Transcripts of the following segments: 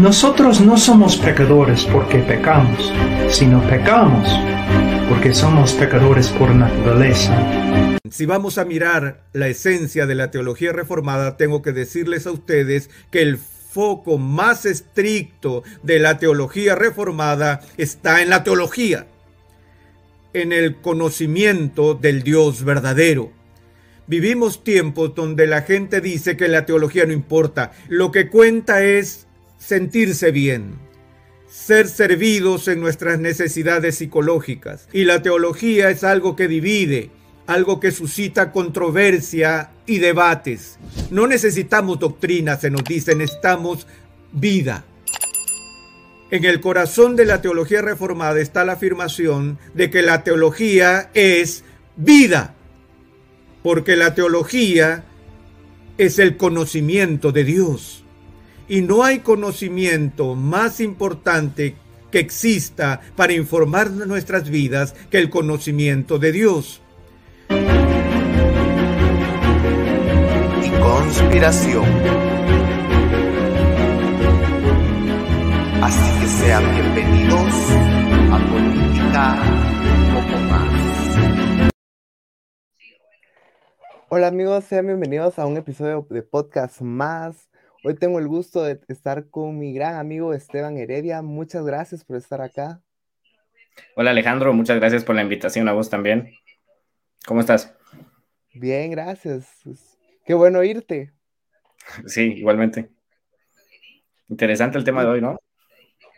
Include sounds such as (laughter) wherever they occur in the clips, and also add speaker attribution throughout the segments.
Speaker 1: Nosotros no somos pecadores porque pecamos, sino pecamos porque somos pecadores por naturaleza.
Speaker 2: Si vamos a mirar la esencia de la teología reformada, tengo que decirles a ustedes que el foco más estricto de la teología reformada está en la teología, en el conocimiento del Dios verdadero. Vivimos tiempos donde la gente dice que la teología no importa, lo que cuenta es sentirse bien, ser servidos en nuestras necesidades psicológicas. Y la teología es algo que divide, algo que suscita controversia y debates. No necesitamos doctrina, se nos dice, necesitamos vida. En el corazón de la teología reformada está la afirmación de que la teología es vida, porque la teología es el conocimiento de Dios. Y no hay conocimiento más importante que exista para informar nuestras vidas que el conocimiento de Dios.
Speaker 3: y conspiración. Así que sean bienvenidos a Política un poco más.
Speaker 4: Hola amigos, sean bienvenidos a un episodio de podcast más. Hoy tengo el gusto de estar con mi gran amigo Esteban Heredia. Muchas gracias por estar acá.
Speaker 5: Hola Alejandro, muchas gracias por la invitación a vos también. ¿Cómo estás?
Speaker 4: Bien, gracias. Qué bueno irte.
Speaker 5: Sí, igualmente. Interesante el tema de hoy, ¿no?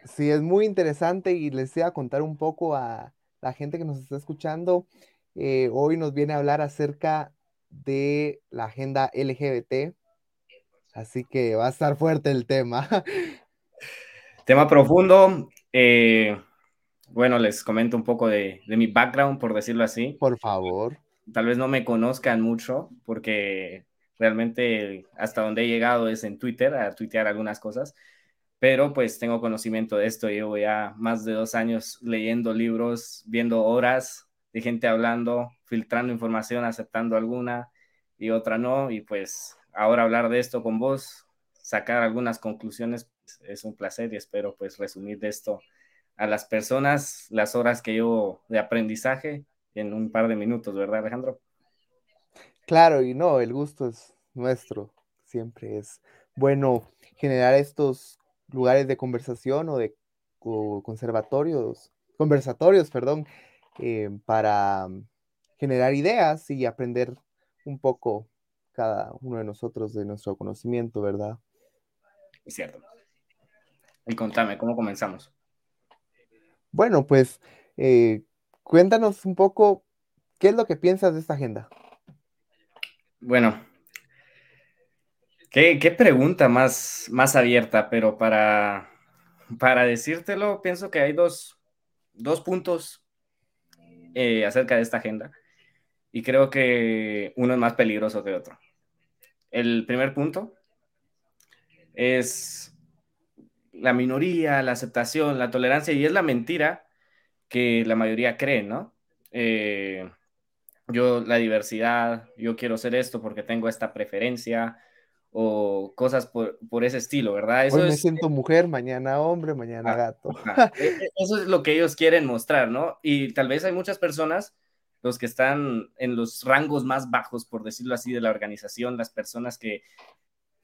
Speaker 4: Sí, es muy interesante y les voy a contar un poco a la gente que nos está escuchando. Eh, hoy nos viene a hablar acerca de la agenda LGBT. Así que va a estar fuerte el tema. (laughs)
Speaker 5: Tema profundo. eh, bueno, les comento un poco de, de mi background, por decirlo así.
Speaker 4: Por favor.
Speaker 5: Tal vez no me conozcan mucho porque realmente hasta donde he llegado es en Twitter, a tuitear algunas cosas, pero pues tengo conocimiento de esto. Llevo ya más de dos años leyendo libros, viendo horas de gente hablando, filtrando información, aceptando alguna y otra no. Y pues ahora hablar de esto con vos, sacar algunas conclusiones, pues, es un placer y espero pues resumir de esto a las personas las horas que llevo de aprendizaje en un par de minutos, ¿verdad, Alejandro?
Speaker 4: Claro, y no, el gusto es nuestro. Siempre es bueno generar estos lugares de conversación o de conservatorios, conversatorios, perdón, eh, para generar ideas y aprender un poco cada uno de nosotros de nuestro conocimiento, ¿verdad?
Speaker 5: Es cierto. Y contame, ¿cómo comenzamos?
Speaker 4: Bueno, pues eh, cuéntanos un poco qué es lo que piensas de esta agenda.
Speaker 5: Bueno, qué, qué pregunta más, más abierta, pero para, para decírtelo, pienso que hay dos, dos puntos eh, acerca de esta agenda y creo que uno es más peligroso que otro. El primer punto es la minoría, la aceptación, la tolerancia y es la mentira que la mayoría cree, ¿no? Eh, yo la diversidad, yo quiero ser esto porque tengo esta preferencia o cosas por, por ese estilo, ¿verdad? Eso
Speaker 4: Hoy me
Speaker 5: es,
Speaker 4: siento mujer, mañana hombre, mañana
Speaker 5: Ah,
Speaker 4: gato.
Speaker 5: E- e- Eso es lo que ellos quieren mostrar, ¿no? Y tal vez hay muchas personas, los que están en los rangos más bajos, por decirlo así, de la organización, las personas que,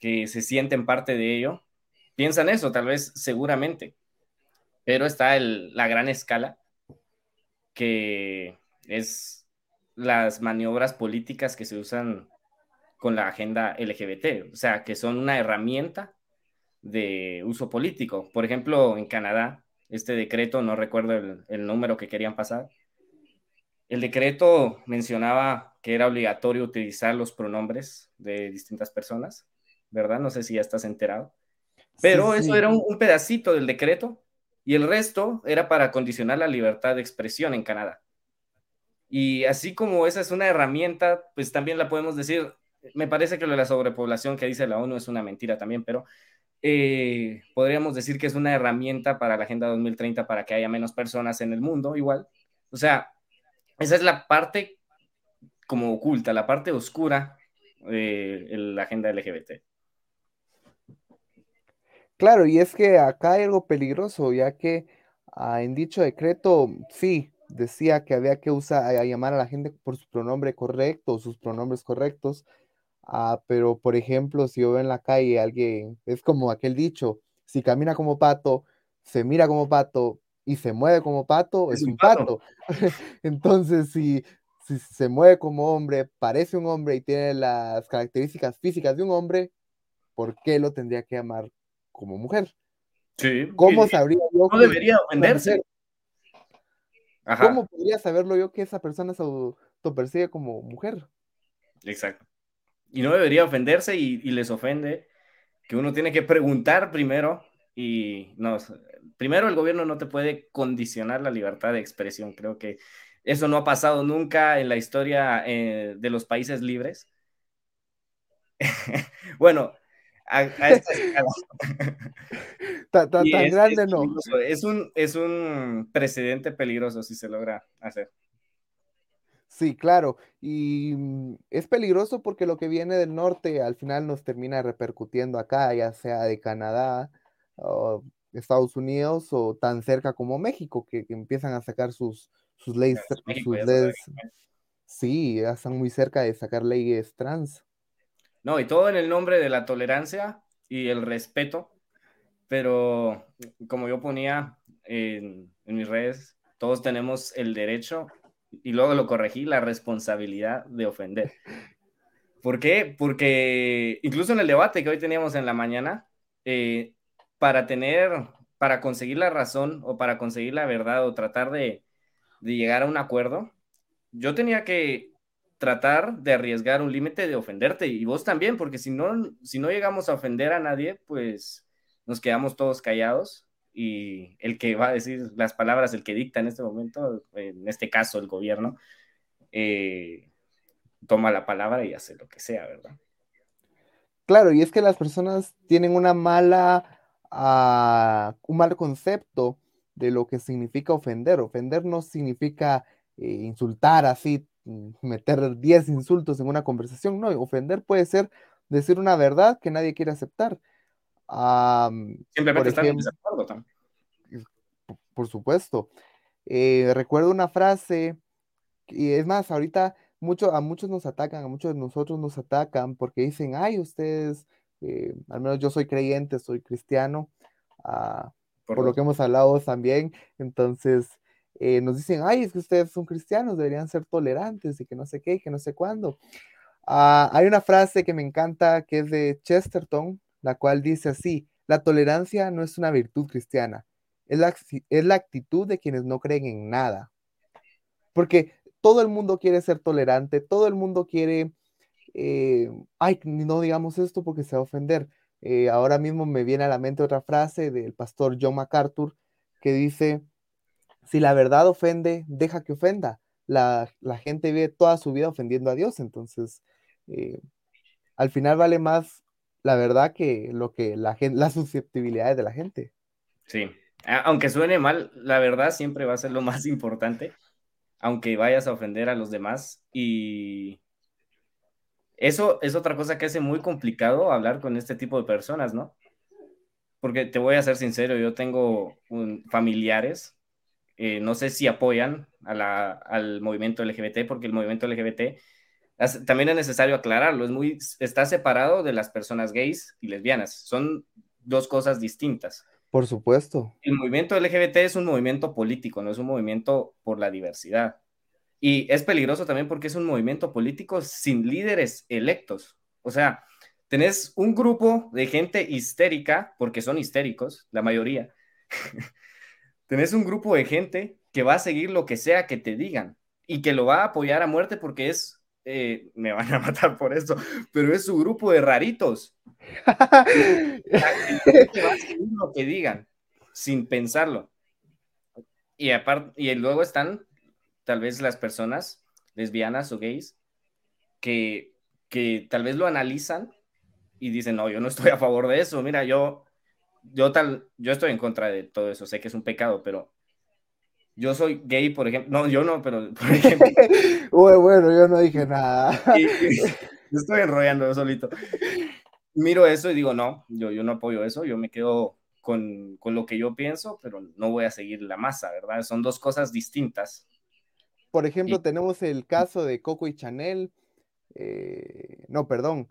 Speaker 5: que se sienten parte de ello, piensan eso, tal vez seguramente. Pero está el, la gran escala, que es las maniobras políticas que se usan con la agenda LGBT, o sea, que son una herramienta de uso político. Por ejemplo, en Canadá, este decreto, no recuerdo el, el número que querían pasar, el decreto mencionaba que era obligatorio utilizar los pronombres de distintas personas, ¿verdad? No sé si ya estás enterado. Pero eso era un, pedacito del decreto y el resto era para condicionar la libertad de expresión en Canadá. Y así como esa es una herramienta, pues también la podemos decir, me parece que lo de la sobrepoblación que dice la ONU es una mentira también, pero eh, podríamos decir que es una herramienta para la Agenda 2030 para que haya menos personas en el mundo igual. O sea, esa es la parte como oculta, la parte oscura de la agenda LGBT.
Speaker 4: Claro, y es que acá hay algo peligroso, ya que ah, en dicho decreto, sí, decía que había que usar, a, llamar a la gente por su pronombre correcto, sus pronombres correctos, ah, pero por ejemplo, si yo veo en la calle alguien, es como aquel dicho, si camina como pato, se mira como pato y se mueve como pato, es, un pato. (laughs) Entonces, si, si se mueve como hombre, parece un hombre y tiene las características físicas de un hombre, ¿por qué lo tendría que llamar como mujer.
Speaker 5: Sí.
Speaker 4: ¿Cómo sabría yo?
Speaker 5: No debería ofenderse.
Speaker 4: ¿Cómo podría saberlo yo que esa persona se autopercibe como mujer?
Speaker 5: Exacto. Y no debería ofenderse y, les ofende que uno tiene que preguntar primero y no, primero el gobierno no te puede condicionar la libertad de expresión. Creo que eso no ha pasado nunca en la historia eh, de los países libres. (laughs) bueno, a, esta escala. (laughs)
Speaker 4: tan, grande no.
Speaker 5: Es un, es un precedente peligroso si se logra hacer.
Speaker 4: Sí, claro. Y mm, es peligroso porque lo que viene del norte al final nos termina repercutiendo acá, ya sea de Canadá, o Estados Unidos o tan cerca como México, que, empiezan a sacar sus, sus leyes. sus leyes sí, ya están muy cerca de sacar leyes trans.
Speaker 5: No, y todo en el nombre de la tolerancia y el respeto, pero como yo ponía en, mis redes, todos tenemos el derecho, y luego lo corregí, la responsabilidad de ofender. ¿Por qué? Porque incluso en el debate que hoy teníamos en la mañana, eh, para tener, para conseguir la razón o para conseguir la verdad o tratar de, de llegar a un acuerdo, yo tenía que tratar de arriesgar un límite de ofenderte y vos también, porque si no, si no llegamos a ofender a nadie, pues nos quedamos todos callados y el que va a decir las palabras, el que dicta en este momento, en este caso el gobierno, eh, toma la palabra y hace lo que sea, ¿verdad?
Speaker 4: Claro, y es que las personas tienen una mala, uh, un mal concepto de lo que significa ofender. Ofender no significa eh, insultar así Mm, meter 10 insultos en una conversación, no, ofender puede ser decir una verdad que nadie quiere aceptar.
Speaker 5: Simplemente estar en desacuerdo también.
Speaker 4: Por supuesto. Eh, recuerdo una frase, y es más, ahorita mucho, a muchos nos atacan, a muchos de nosotros nos atacan porque dicen, ay, ustedes, eh, al menos yo soy creyente, soy cristiano, ah, por, lo que hemos hablado también, entonces eh, nos dicen, ay, es que ustedes son cristianos, deberían ser tolerantes y que no sé qué, que no sé cuándo. Ah, hay una frase que me encanta que es de Chesterton, la cual dice así, la tolerancia no es una virtud cristiana, es la, es la actitud de quienes no creen en nada. Porque todo el mundo quiere ser tolerante, todo el mundo quiere, eh, ay, no digamos esto porque se va a ofender. Eh, ahora mismo me viene a la mente otra frase del pastor John MacArthur que dice, si la verdad ofende, deja que ofenda. La, gente vive toda su vida ofendiendo a Dios, entonces eh, al final vale más la verdad que lo que la gente, (laughs) las susceptibilidades de la gente.
Speaker 5: Sí, aunque suene mal, la verdad siempre va a ser lo más (laughs) importante, aunque vayas a ofender a los demás. Y eso es otra cosa que hace muy complicado hablar con este tipo de personas, ¿no? Porque te voy a ser sincero, yo tengo familiares eh, no sé si apoyan al movimiento LGBT, porque el movimiento LGBT también es necesario aclararlo, es muy, está separado de las personas gays y lesbianas, son dos cosas distintas.
Speaker 4: Por supuesto.
Speaker 5: El movimiento LGBT es un movimiento político, no es un movimiento por la diversidad. Y es peligroso también porque es un movimiento político sin líderes electos. O sea, tenés un grupo de gente histérica, porque son histéricos, la mayoría. (laughs) tenés un grupo de gente que va a seguir lo que sea que te digan y que lo va a apoyar a muerte porque es, eh, me van a (laughs) matar por esto, pero es su grupo de raritos. (laughs) que va a seguir lo que digan sin pensarlo. Y aparte, y luego están tal vez las personas lesbianas o gays que, que tal vez lo analizan y dicen, no, yo no estoy a favor de eso. Mira, yo, yo tal, yo estoy en contra de todo eso. Sé que es un pecado, pero yo soy gay, por ejemplo. No, yo no, pero por ejemplo. (laughs)
Speaker 4: bueno, yo no dije nada. (laughs)
Speaker 5: estoy enrollando yo solito. Miro eso y digo, no, yo, yo no apoyo eso. Yo me quedo con, con lo que yo pienso, pero no voy a seguir la masa, ¿verdad? Son dos cosas distintas.
Speaker 4: Por ejemplo, tenemos el caso de Coco y Chanel. Eh, no, perdón.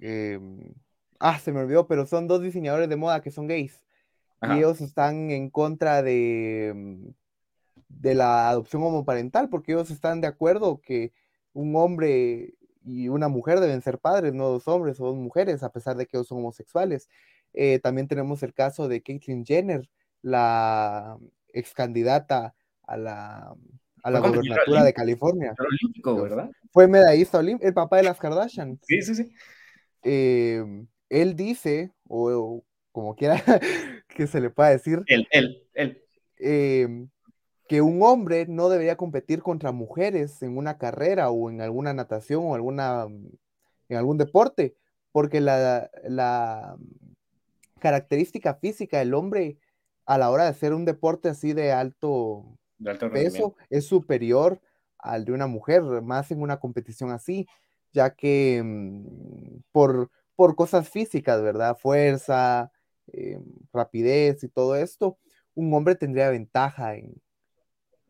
Speaker 4: Em, ah, se me olvidó, pero son dos diseñadores de moda que son gays. Y ellos están en contra de, mm, de la adopción homoparental, porque ellos están de acuerdo que un hombre y una mujer deben ser padres, no dos hombres o dos mujeres, a pesar de que ellos son homosexuales. Eh, también tenemos el caso de Caitlyn Jenner, la ex candidata a la a la gobernatura de California.
Speaker 5: ¿verdad?
Speaker 4: Fue medallista olímpico, el papá de las Kardashian.
Speaker 5: Sí, sí, sí.
Speaker 4: Em, él dice, o, como quiera (laughs) que se le pueda decir,
Speaker 5: él, él, él.
Speaker 4: Em, que un hombre no debería competir contra mujeres en una carrera o en alguna natación o alguna, en algún deporte, porque la, la característica física del hombre a la hora de hacer un deporte así de alto peso es superior al de una mujer, más en una competición así, ya que mm, por, por cosas físicas, ¿verdad? Fuerza, eh, rapidez y todo esto, un hombre tendría ventaja en,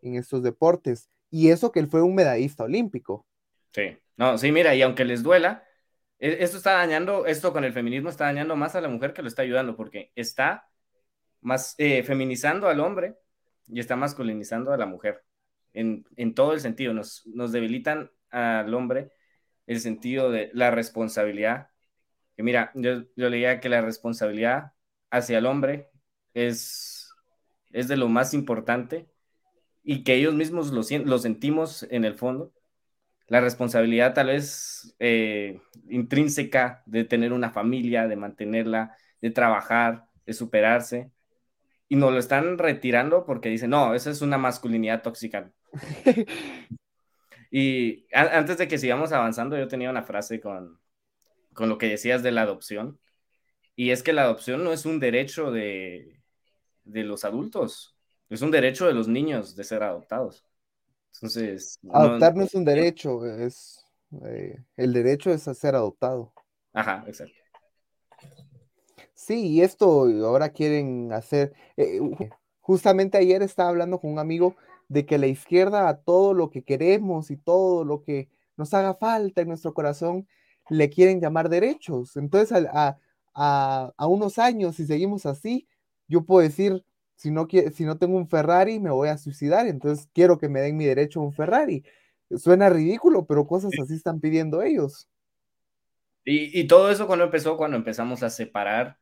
Speaker 4: en estos deportes. Y eso que él fue un medallista olímpico.
Speaker 5: Sí, no, sí, mira, y aunque les duela, e, esto está dañando, esto con el feminismo está dañando más a la mujer que lo está ayudando, porque está más eh, feminizando al hombre y está masculinizando a la mujer en, todo el sentido. Nos, nos debilitan al hombre el sentido de la responsabilidad. Que mira, yo, leía que la responsabilidad hacia el hombre es, es de lo más importante y que ellos mismos lo, lo sentimos en el fondo. La responsabilidad tal vez eh, intrínseca de tener una familia, de mantenerla, de trabajar, de superarse, y nos lo están retirando porque dicen, no, esa es una masculinidad tóxica. (laughs) y antes de que sigamos avanzando, yo tenía una frase con, con lo que decías de la adopción. Y es que la adopción no es un derecho de, de los adultos, es un derecho de los niños de ser adoptados. Entonces...
Speaker 4: Adoptar no, es un derecho, es... Eh, el derecho es a ser adoptado.
Speaker 5: Ajá, exacto.
Speaker 4: Sí, y esto ahora quieren hacer. Eh, justamente ayer estaba hablando con un amigo de que la izquierda a todo lo que queremos y todo lo que nos haga falta en nuestro corazón le quieren llamar derechos. Entonces, a, a, unos años, si seguimos así, yo puedo decir, si no, si no tengo un Ferrari, me voy a suicidar, entonces quiero que me den mi derecho a un Ferrari. Suena ridículo, pero cosas así están pidiendo ellos.
Speaker 5: Y, y todo eso cuando empezó, cuando empezamos a separar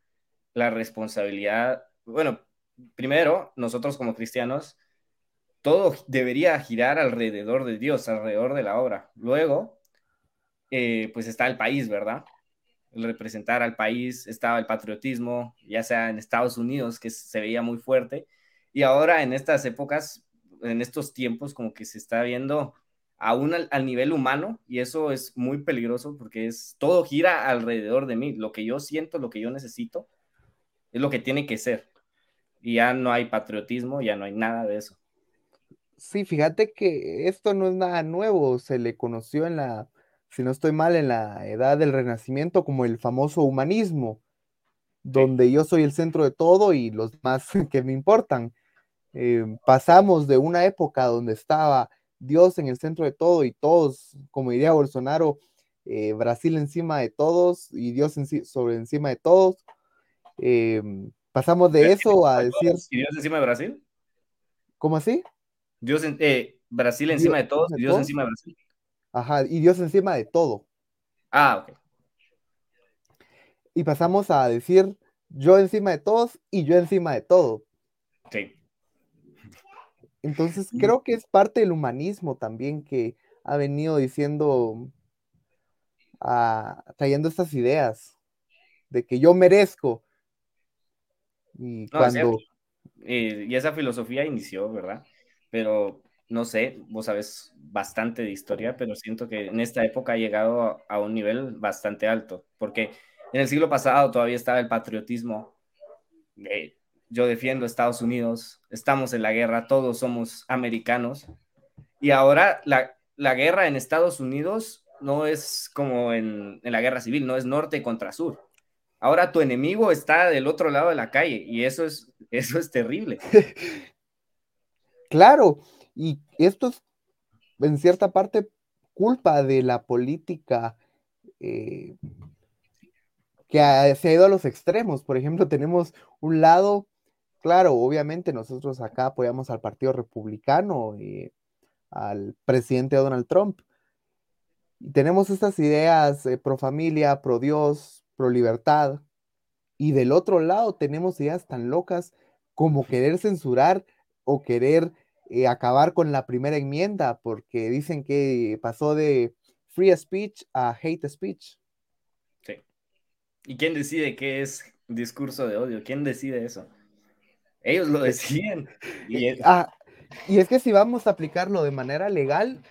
Speaker 5: la responsabilidad, bueno, primero, nosotros como cristianos, todo debería girar alrededor de Dios, alrededor de la obra. Luego, eh, pues está el país, ¿verdad? El representar al país, estaba el patriotismo, ya sea en Estados Unidos, que se veía muy fuerte, y ahora en estas épocas, en estos tiempos, como que se está viendo aún al, al, nivel humano y eso es muy peligroso porque es todo gira alrededor de mí, lo que yo siento, lo que yo necesito es lo que tiene que ser. Y ya no hay patriotismo, ya no hay nada de eso.
Speaker 4: Sí, fíjate que esto no es nada nuevo, se le conoció en la, si no estoy mal, en la edad del Renacimiento como el famoso humanismo, donde yo soy el centro de todo y los más (laughs) que me importan. Eh, pasamos de una época donde estaba Dios en el centro de todo y todos, como diría Bolsonaro, eh, Brasil encima de todos y Dios sobre encima de todos, Em, Pasamos de eso a decir.
Speaker 5: ¿Y Dios encima de Brasil?
Speaker 4: ¿Cómo así?
Speaker 5: Dios eh, Brasil encima de todos y Dios encima de Brasil.
Speaker 4: Ajá, y Dios encima de todo.
Speaker 5: Ah, ok.
Speaker 4: Y pasamos a decir yo encima de todos y yo encima de todo.
Speaker 5: Sí.
Speaker 4: Entonces creo que es parte del humanismo también que ha venido diciendo, ah, trayendo estas ideas de que yo merezco. Y cuando...
Speaker 5: y esa filosofía inició, ¿verdad? Pero no sé, vos sabes bastante de historia, pero siento que en esta época ha llegado a, un nivel bastante alto, porque en el siglo pasado todavía estaba el patriotismo. yo defiendo Estados Unidos, estamos en la guerra, todos somos americanos. Y ahora la, la guerra en Estados Unidos no es como en, en, la guerra civil, no es norte contra sur. Ahora tu enemigo está del otro lado de la calle y eso es, (laughs) eso es terrible.
Speaker 4: claro, y esto es en cierta parte culpa de la política eh, que se ha ido a los extremos. Por ejemplo, (laughs) tenemos un lado, claro, obviamente nosotros acá apoyamos al Partido Republicano, y eh, al presidente Donald Trump. Y tenemos estas ideas eh, pro familia, pro Dios, pro libertad. Y del otro lado tenemos ideas tan locas como querer censurar o querer eh, acabar con la primera enmienda, porque dicen que pasó de free speech a hate speech.
Speaker 5: Sí. ¿Y quién decide qué es discurso de odio? ¿Quién decide eso? Ellos lo deciden. (laughs)
Speaker 4: Y es... Ah, y es que si vamos a aplicarlo de manera legal,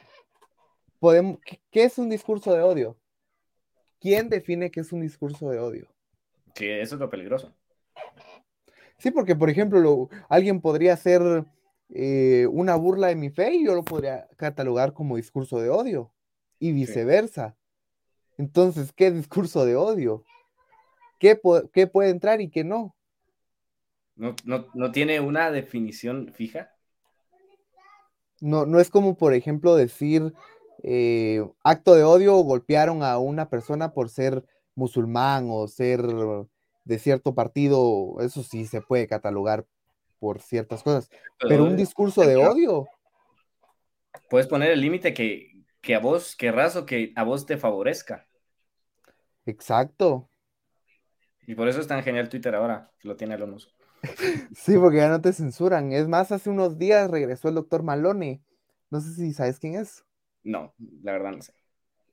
Speaker 4: podemos, ¿qué es un discurso de odio? ¿Quién define qué es un discurso de odio?
Speaker 5: Sí, eso es lo peligroso.
Speaker 4: Sí, porque por ejemplo, alguien podría hacer eh, una burla de mi fe y yo lo podría catalogar como discurso de odio y viceversa. Entonces, ¿qué discurso de odio? ¿Qué, ¿Qué, puede entrar y qué no?
Speaker 5: no? No, tiene una definición fija?
Speaker 4: No, no es como, por ejemplo, decir eh, acto de odio golpearon a una persona por ser musulmán o ser de cierto partido, eso sí se puede catalogar por ciertas cosas, pero, un discurso de odio.
Speaker 5: Puedes poner el límite que, que a vos querrás o que a vos te favorezca.
Speaker 4: Exacto.
Speaker 5: Y por eso es tan genial Twitter ahora, lo tiene Elon (laughs)
Speaker 4: Sí, porque ya no te censuran. Es más, hace unos días regresó el doctor Malone. No sé si sabes quién es.
Speaker 5: No, la verdad no sé.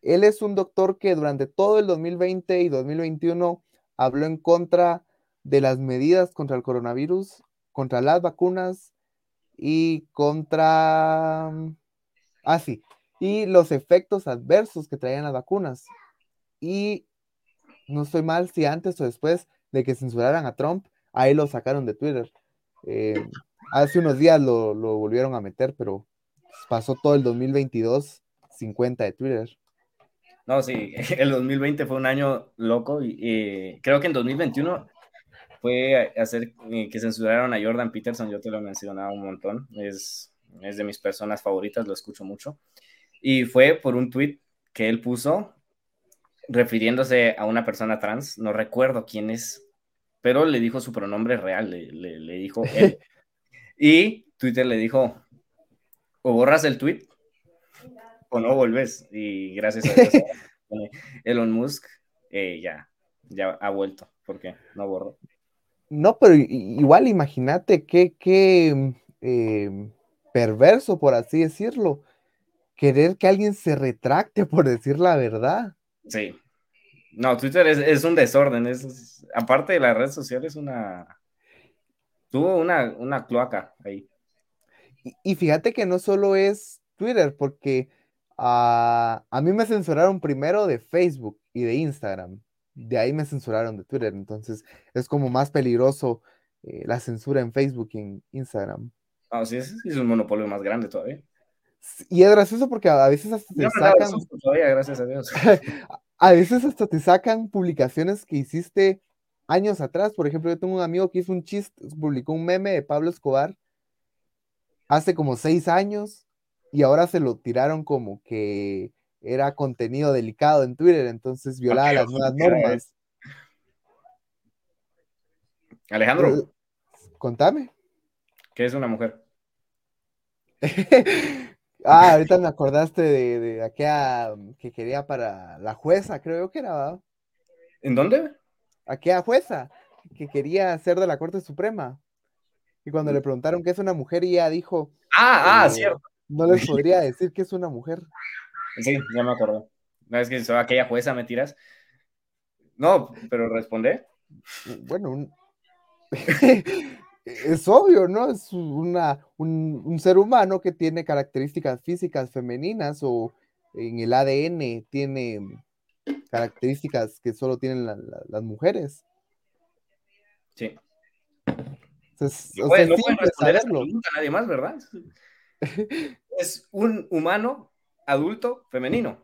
Speaker 4: Él es un doctor que durante todo el 2020 y 2021 habló en contra de las medidas contra el coronavirus contra las vacunas y contra... Ah, sí. Y los efectos adversos que traían las vacunas. Y no estoy mal si antes o después de que censuraran a Trump, ahí lo sacaron de Twitter. Eh, hace unos días lo, volvieron a meter, pero pasó todo el 2022 50 de Twitter.
Speaker 5: No, sí, (laughs) el 2020 fue un año loco y creo que en 2021 fue hacer eh, que censuraron a Jordan Peterson, yo te lo he mencionado un montón, es, es de mis personas favoritas, lo escucho mucho, y fue por un tweet que él puso refiriéndose a una persona trans, no recuerdo quién es, pero le dijo su pronombre real, le, le, dijo él. (laughs) y Twitter le dijo, o borras el tweet o no volves. Y gracias a Dios, (laughs) Elon Musk eh, ya, ya ha vuelto, porque no borró.
Speaker 4: No, pero igual imagínate qué, qué em, perverso, por así decirlo, querer que alguien se retracte por decir la verdad.
Speaker 5: Sí. No, Twitter es, un desorden. Es, aparte de la red social, es una. Tuvo una, una cloaca ahí.
Speaker 4: Y, fíjate que no solo es Twitter, porque ah, a mí me censuraron primero de Facebook y de Instagram de ahí me censuraron de Twitter, entonces es como más peligroso eh, la censura en Facebook y en Instagram.
Speaker 5: Ah, sí, es, es un monopolio más grande todavía.
Speaker 4: Y es gracioso porque a veces hasta te sacan.
Speaker 5: Todavía, gracias a Dios. (laughs)
Speaker 4: a veces hasta te sacan publicaciones que hiciste años atrás. Por ejemplo, yo tengo un amigo que hizo un chiste, publicó un meme de Pablo Escobar hace como seis años y ahora se lo tiraron como que era contenido delicado en Twitter, entonces violaba las nuevas normas.
Speaker 5: Alejandro.
Speaker 4: Contame.
Speaker 5: ¿Qué es una mujer? (laughs)
Speaker 4: ah, ahorita me acordaste de, de, aquella que quería para la jueza, creo que era, ¿verdad?
Speaker 5: ¿En dónde?
Speaker 4: Aquella jueza que quería ser de la Corte Suprema. Y cuando le preguntaron qué es una mujer, ella dijo.
Speaker 5: Ah, ah, cierto.
Speaker 4: No les (laughs) podría decir que es una mujer.
Speaker 5: Sí, ya me acuerdo. No es que soy aquella jueza, ¿me tiras? No, pero responde.
Speaker 4: Bueno, (laughs) es obvio, ¿no? Es una, un, un, ser humano que tiene características físicas femeninas o en el ADN tiene características que solo tienen la, la, las mujeres.
Speaker 5: Sí.
Speaker 4: Entonces,
Speaker 5: no
Speaker 4: o sea,
Speaker 5: no
Speaker 4: es
Speaker 5: puede
Speaker 4: simple
Speaker 5: responder esa pregunta a nadie más, ¿verdad? (laughs) es un humano adulto femenino.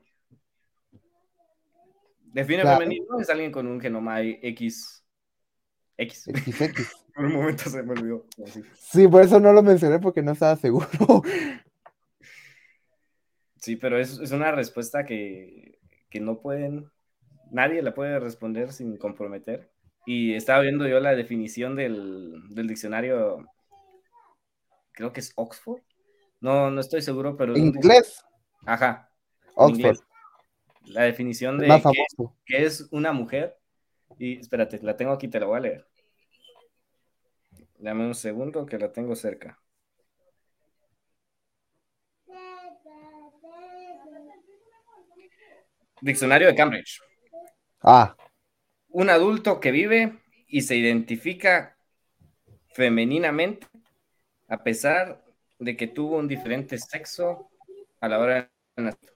Speaker 5: Define
Speaker 4: Claro.
Speaker 5: femenino, es alguien con un genoma X. X.
Speaker 4: XX. (laughs)
Speaker 5: Por un momento se me olvidó. Así.
Speaker 4: Sí, por eso no lo mencioné porque no estaba seguro. (laughs)
Speaker 5: Sí, pero es, es una respuesta que, que no pueden, nadie la puede responder sin comprometer. Y estaba viendo yo la definición del, del diccionario, creo que es Oxford. No, no estoy seguro, pero...
Speaker 4: Inglés,
Speaker 5: Ajá.
Speaker 4: Oxford,
Speaker 5: inglés. La definición de qué, qué es una mujer. Y espérate, la tengo aquí, te la voy a leer. Dame un segundo que la tengo cerca. Diccionario de Cambridge.
Speaker 4: Ah,
Speaker 5: Un adulto que vive y se identifica femeninamente a pesar de que tuvo un diferente sexo a la hora de nacer.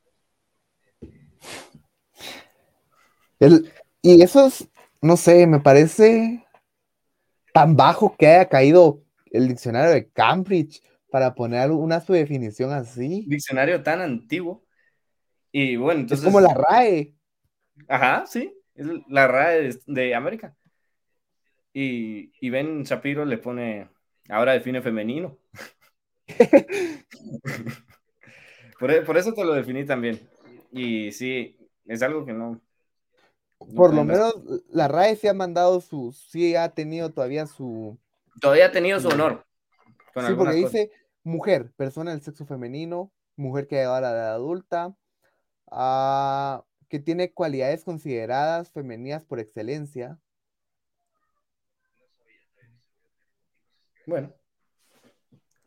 Speaker 4: el- y eso es, no sé, me parece tan bajo que haya caído el diccionario de Cambridge para poner una su definición así.
Speaker 5: Diccionario tan antiguo. Y bueno, entonces...
Speaker 4: es como la RAE.
Speaker 5: Ajá, sí, es la RAE de, de América. Y, y Ben Shapiro le pone, ahora define femenino. (laughs) (laughs) por, e- por eso te lo definí también. Y sí, es algo que no. no
Speaker 4: Por lo menos la RAE sí ha mandado su, sí ha tenido todavía su,
Speaker 5: Todavía ha tenido su honor. Con
Speaker 4: sí, porque
Speaker 5: cosas.
Speaker 4: dice mujer, persona del sexo femenino, mujer que ha llegado a la edad adulta, ah, que tiene cualidades consideradas femeninas por excelencia.
Speaker 5: Bueno,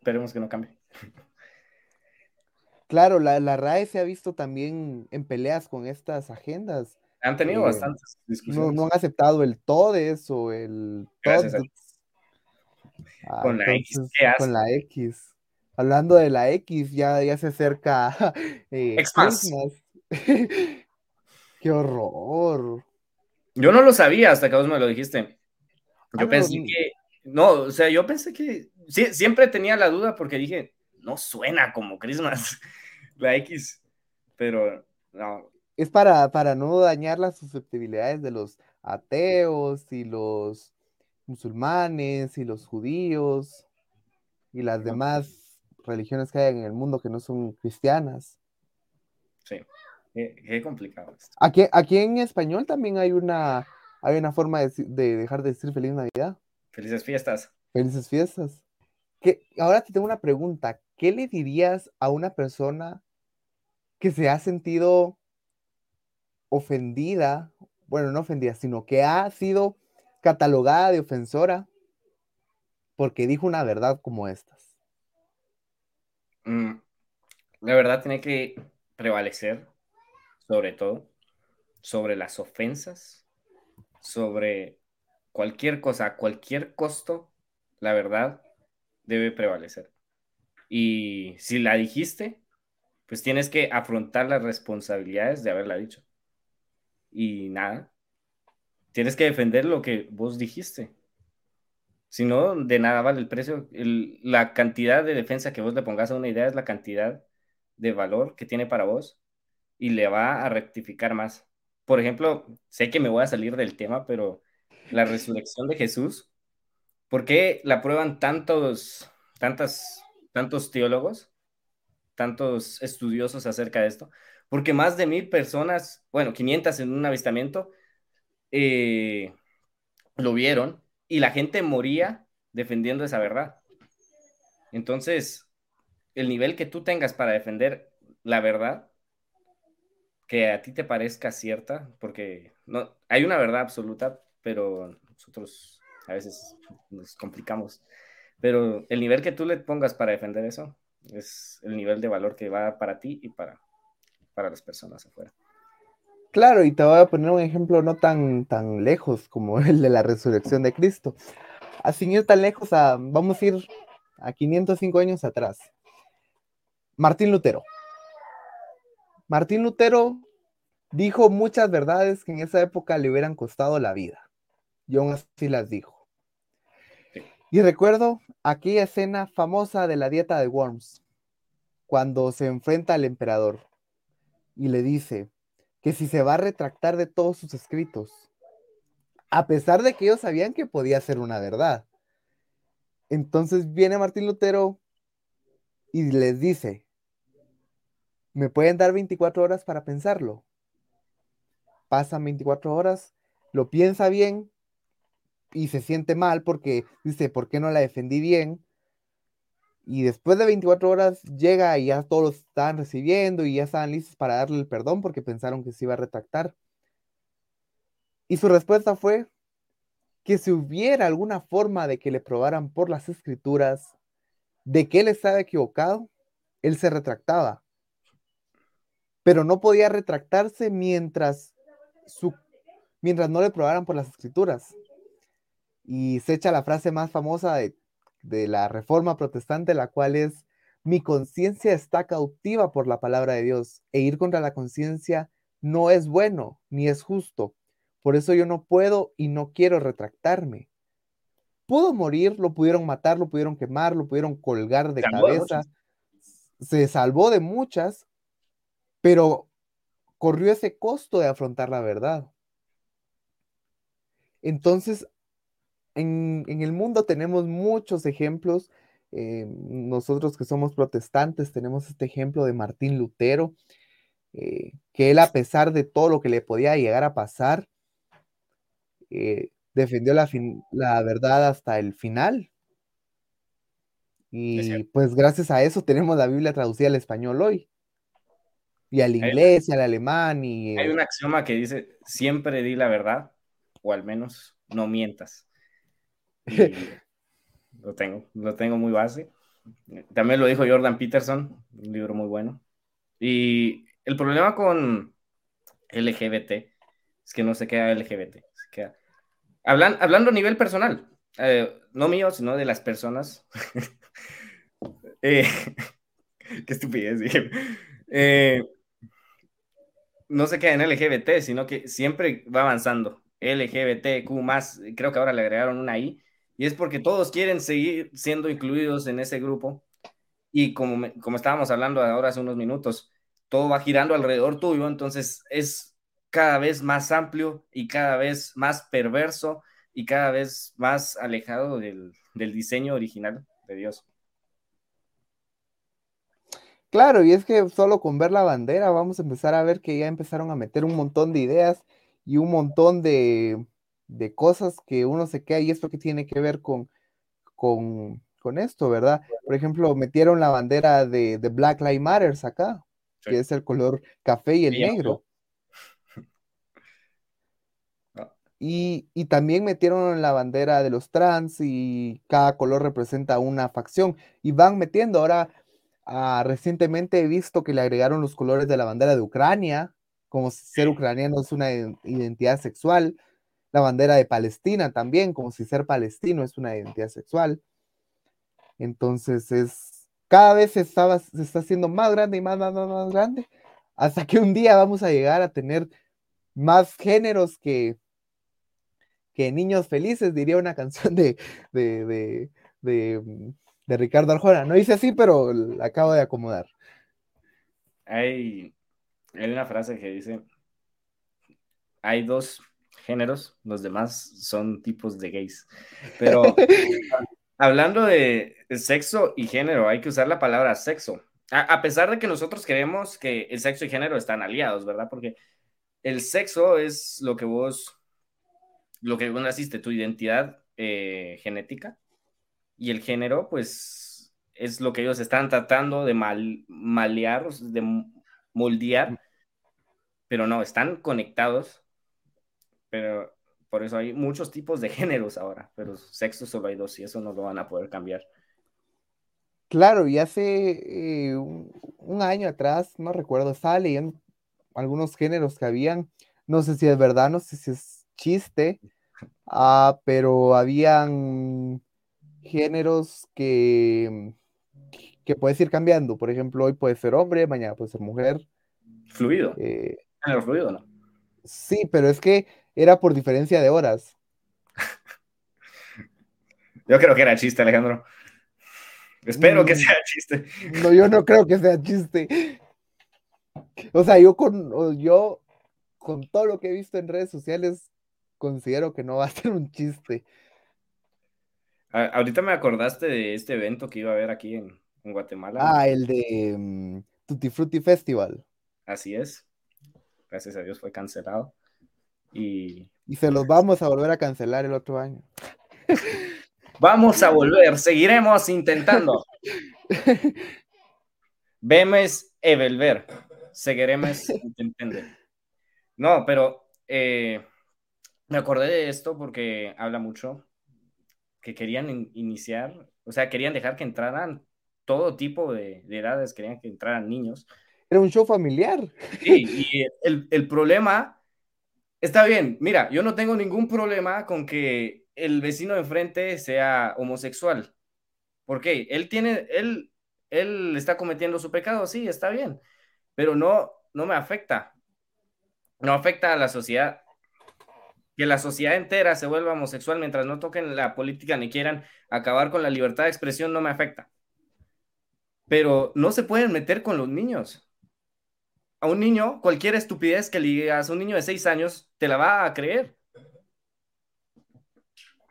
Speaker 5: esperemos que no cambie.
Speaker 4: Claro, la, la RAE se ha visto también en peleas con estas agendas.
Speaker 5: Han tenido
Speaker 4: Eh,
Speaker 5: bastantes discusiones.
Speaker 4: no han aceptado el TODES o el TODES. Ah,
Speaker 5: Con la X,
Speaker 4: con la X. Hablando de la X, ya, ya se acerca (laughs) eh,
Speaker 5: Xmas. (laughs)
Speaker 4: Qué horror.
Speaker 5: Yo no lo sabía hasta que vos me lo dijiste.
Speaker 4: Ah,
Speaker 5: Yo
Speaker 4: no,
Speaker 5: pensé
Speaker 4: no.
Speaker 5: que. No, o sea, yo pensé que. Sí, siempre tenía la duda porque dije, no suena como Christmas, (laughs) la X. Pero no.
Speaker 4: Es para, para no dañar las susceptibilidades de los ateos y los musulmanes y los judíos y las demás religiones que hay en el mundo que no son cristianas.
Speaker 5: Sí. Qué, qué complicado esto.
Speaker 4: Aquí, aquí en español también hay una, hay una forma de, de dejar de decir feliz Navidad,
Speaker 5: Felices fiestas.
Speaker 4: felices fiestas. Ahora te tengo una pregunta. ¿Qué le dirías a una persona que se ha sentido ofendida, bueno, no ofendida, sino que ha sido catalogada de ofensora porque dijo una verdad como estas?
Speaker 5: Mm, La verdad tiene que prevalecer, sobre todo, sobre las ofensas, sobre cualquier cosa, a cualquier costo, la verdad debe prevalecer. Y si la dijiste, pues tienes que afrontar las responsabilidades de haberla dicho. Y nada, tienes que defender lo que vos dijiste. Si no, de nada vale el precio. La cantidad de defensa que vos le pongas a una idea es la cantidad de valor que tiene para vos y le va a rectificar más. Por ejemplo, sé que me voy a salir del tema, pero la resurrección de Jesús, ¿por qué la prueban tantos, tantas, tantos teólogos, tantos estudiosos acerca de esto? Porque más de mil personas, bueno, 500 en un avistamiento, eh, lo vieron y la gente moría defendiendo esa verdad. Entonces, el nivel que tú tengas para defender la verdad, que a ti te parezca cierta, porque no, hay una verdad absoluta, pero nosotros a veces nos complicamos. Pero el nivel que tú le pongas para defender eso es el nivel de valor que va para ti y para, para las personas afuera.
Speaker 4: Claro, y te voy a poner un ejemplo no tan, tan lejos como (laughs) el de la resurrección de Cristo. Así ir tan lejos, a, vamos a ir a 505 años atrás. Martín Lutero. Martín Lutero dijo muchas verdades que en esa época le hubieran costado la vida. Y aún así las dijo. Y recuerdo aquella escena famosa de la dieta de Worms, cuando se enfrenta al emperador y le dice que si se va a retractar de todos sus escritos, a pesar de que ellos sabían que podía ser una verdad. Entonces viene Martín Lutero y les dice, ¿me pueden dar 24 horas para pensarlo? Pasan 24 horas, lo piensa bien y se siente mal porque dice, ¿por qué no la defendí bien? Y después de 24 horas llega y ya todos lo estaban recibiendo y ya estaban listos para darle el perdón porque pensaron que se iba a retractar. Y su respuesta fue que si hubiera alguna forma de que le probaran por las escrituras de que él estaba equivocado, él se retractaba. Pero no podía retractarse mientras, su, mientras no le probaran por las escrituras. Y se echa la frase más famosa de de la reforma protestante, la cual es, mi conciencia está cautiva por la palabra de Dios, e ir contra la conciencia no es bueno ni es justo. Por eso yo no puedo y no quiero retractarme. Pudo morir, lo pudieron matar, lo pudieron quemar, lo pudieron colgar de cabeza. se salvó de muchas, pero corrió ese costo de afrontar la verdad. Entonces, en, el mundo tenemos muchos ejemplos. Eh, nosotros que somos protestantes tenemos este ejemplo de Martín Lutero, eh, que él a pesar de todo lo que le podía llegar a pasar, eh, defendió la, la, verdad hasta el final. Y pues gracias a eso tenemos la Biblia traducida al español hoy. Y al inglés, y al alemán. Y,
Speaker 5: hay un axioma que dice, siempre di la verdad, o al menos no mientas. (laughs) lo tengo, lo tengo muy base. También lo dijo Jordan Peterson, un libro muy bueno. Y el problema con LGBT es que no se queda LGBT. Queda... hablando a nivel personal, eh, no mío, sino de las personas. (laughs) eh, (laughs) qué estupidez, eh, no se queda en LGBT, sino que siempre va avanzando. LGBTQ más, creo que ahora le agregaron una I, y es porque todos quieren seguir siendo incluidos en ese grupo. Y como, como estábamos hablando ahora hace unos minutos, todo va girando alrededor tuyo, entonces es cada vez más amplio y cada vez más perverso y cada vez más alejado del, del diseño original de Dios.
Speaker 4: Claro, y es que solo con ver la bandera vamos a empezar a ver que ya empezaron a meter un montón de ideas y un montón de, de cosas que uno se queda y esto que tiene que ver con, con, esto, ¿verdad? Por ejemplo, metieron la bandera de, Black Lives Matter acá, que es el color café y el negro. (laughs) Ah. Y, y, también metieron la bandera de los trans y cada color representa una facción. Y van metiendo ahora, ah, recientemente he visto que le agregaron los colores de la bandera de Ucrania, como si ser ucraniano es una identidad sexual la bandera de Palestina también, como si ser palestino es una identidad sexual. Entonces es, cada vez se, se está haciendo más grande y más, más, más, grande, hasta que un día vamos a llegar a tener más géneros que, que niños felices, diría una canción de, de, de, de, Ricardo Arjona. No hice así, pero acabo de acomodar.
Speaker 5: Hay, hay una frase que dice, hay dos géneros, los demás son tipos de gays. Pero (laughs) hablando de sexo y género, hay que usar la palabra sexo. A, pesar de que nosotros creemos que el sexo y género están aliados, ¿verdad? Porque el sexo es lo que vos, lo que vos naciste, tu identidad eh, genética y el género, pues, es lo que ellos están tratando de mal, malear, de moldear, pero no, están conectados, pero por eso hay muchos tipos de (laughs) géneros ahora, pero sexo solo hay dos y eso no lo van a poder cambiar.
Speaker 4: Claro, y hace eh, un, año atrás, no recuerdo, estaba leyendo algunos géneros que habían, no sé si es verdad, no sé si es chiste, ah, pero habían géneros que, que puedes ir cambiando. Por ejemplo, hoy puede ser hombre, mañana puede ser mujer.
Speaker 5: Fluido. Eh, fluido, ¿no?
Speaker 4: Sí, pero es que era por diferencia de horas. (laughs)
Speaker 5: Yo creo que era chiste, Alejandro. Espero que mm. sea chiste.
Speaker 4: No, yo no creo que sea chiste. O sea, yo con, yo con todo lo que he visto en redes sociales, considero que no va a ser un chiste.
Speaker 5: ahorita me acordaste de este evento que iba a haber aquí en, Guatemala.
Speaker 4: Ah, el de um, Tutti Frutti Festival.
Speaker 5: Así es. Gracias a Dios fue cancelado. Y...
Speaker 4: y se los vamos a volver a cancelar el otro año. (laughs)
Speaker 5: Vamos a volver, seguiremos intentando. (laughs) Vemes evelver, seguiremos intentando. No, pero eh, me acordé de esto porque habla mucho que querían iniciar, o sea, querían dejar que entraran todo tipo de, edades, querían que entraran niños.
Speaker 4: Era un show familiar.
Speaker 5: Sí, y el, el problema está bien. Mira, yo no tengo ningún problema con que el vecino de enfrente sea homosexual. ¿Por qué? Él tiene, él, él está cometiendo su pecado, sí, está bien, pero no, no me afecta. No afecta a la sociedad. Que la sociedad entera se vuelva homosexual mientras no toquen la política ni quieran acabar con la libertad de expresión, no me afecta. Pero no se pueden meter con los niños. A un niño, cualquier estupidez que le digas a un niño de seis años, te la va a creer.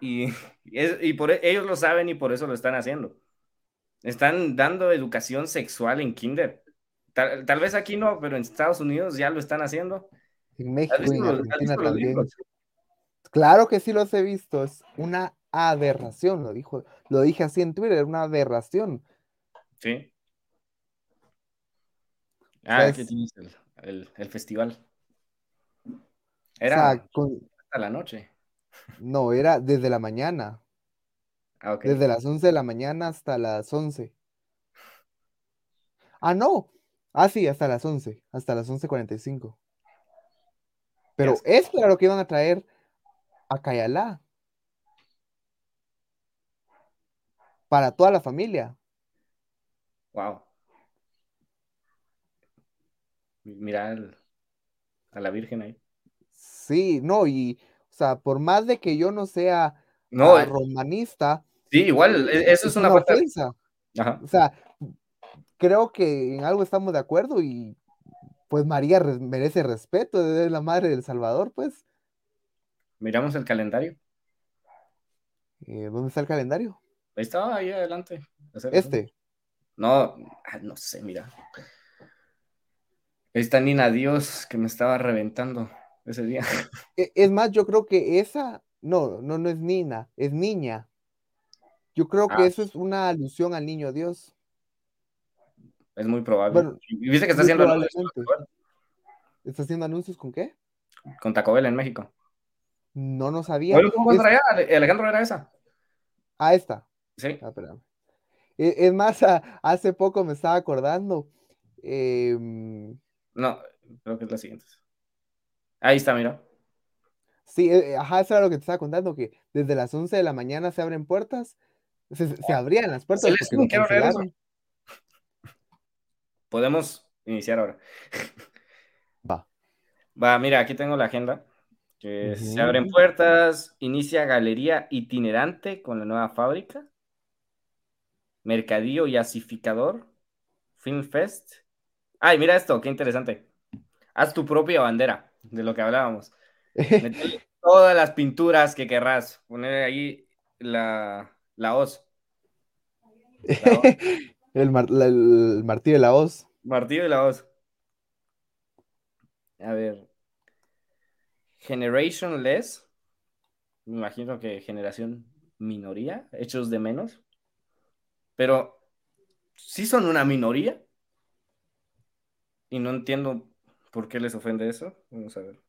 Speaker 5: Y, (laughs) y por, e, ellos lo saben y por eso lo están haciendo. Están dando educación sexual en kinder. Tal, vez aquí no, pero en Estados Unidos ya lo están haciendo.
Speaker 4: En México y en Argentina también. Claro que sí los he visto. Es una aberración, lo dijo, lo dije así en Twitter, una aberración.
Speaker 5: Sí. Ah, aquí tienes el, festival. Era hasta la noche.
Speaker 4: No, era desde la mañana. Ah, desde las 11 de la mañana hasta las 11. Ah, no. Ah, sí, hasta las 11, hasta las 11.45. Pero es claro que iban a traer a Cayalá. Para toda la familia.
Speaker 5: Wow. Mira a la Virgen ahí.
Speaker 4: Sí, no, y o sea, por más de que yo no sea no, ah, romanista.
Speaker 5: Sí, igual, e, eso es, una,
Speaker 4: ofensa. O sea, creo que en algo estamos de acuerdo y pues María merece respeto, es la madre del Salvador, pues.
Speaker 5: Miramos el calendario.
Speaker 4: Eh, ¿Dónde está el calendario?
Speaker 5: Ahí está, ahí adelante.
Speaker 4: Este.
Speaker 5: No, ah, no sé, mira. Ahí está Nina Dios que me estaba reventando ese día. (laughs)
Speaker 4: E, es más, yo creo que esa, no, no, no es Nina, es niña. Yo creo que ah. eso es una alusión al niño Dios.
Speaker 5: Es muy probable. ¿Y viste que está haciendo anuncios?
Speaker 4: ¿Está haciendo anuncios con qué?
Speaker 5: Con Taco Bell en México.
Speaker 4: No, no sabía.
Speaker 5: Alejandro era esa.
Speaker 4: Ah, esta.
Speaker 5: Sí.
Speaker 4: Ah, e, es más, (laughs) hace poco me estaba acordando. Em,
Speaker 5: no, creo que es la siguiente. Ahí está, mira.
Speaker 4: Sí, eh, eh, ajá, eso era lo que te estaba contando, que desde las 11 de la mañana se abren puertas, se, abrían las puertas.
Speaker 5: Podemos iniciar ahora.
Speaker 4: Va. (laughs)
Speaker 5: Va, mira, aquí tengo la agenda. Que se abren puertas, inicia galería itinerante con la nueva fábrica, mercadillo y asificador, Film Fest. Ay, mira esto, qué interesante. Haz tu propia bandera de lo que hablábamos. (laughs) todas las pinturas que querrás. Poner ahí la, la hoz.
Speaker 4: el, martillo de la hoz.
Speaker 5: Martillo de la hoz. A ver. Generation Less. Me imagino que generación minoría, hechos de menos, pero sí son una minoría. Y no entiendo por qué les ofende eso. Vamos a ver.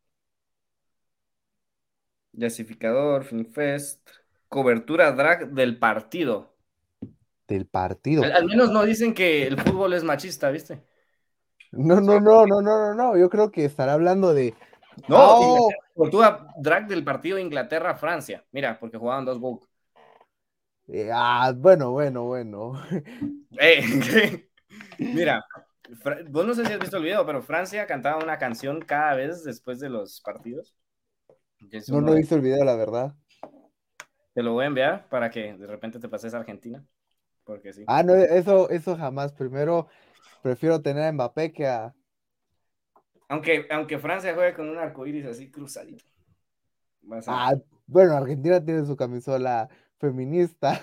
Speaker 5: Yasificador, Finfest, cobertura drag del partido.
Speaker 4: Del partido.
Speaker 5: Al, al, menos no dicen que el fútbol es machista, ¿viste?
Speaker 4: No, no, no, no, no, no, no. Yo creo que estará hablando de.
Speaker 5: No,
Speaker 4: Oh,
Speaker 5: cobertura drag del partido Inglaterra-Francia. Mira, porque jugaban dos woke.
Speaker 4: eh, ah, bueno, bueno, bueno.
Speaker 5: Eh, (laughs) Mira, vos no sé si has visto el video, pero Francia cantaba una canción cada vez después de los partidos.
Speaker 4: No, no he visto el video, la verdad.
Speaker 5: Te lo voy a enviar para que de repente te pases a Argentina. Porque sí.
Speaker 4: Ah, no, eso, eso jamás. Primero prefiero tener a Mbappé que a.
Speaker 5: Aunque, aunque Francia juegue con un arcoíris así cruzadito. Vas a-
Speaker 4: Ah, bueno, Argentina tiene su camisola feminista.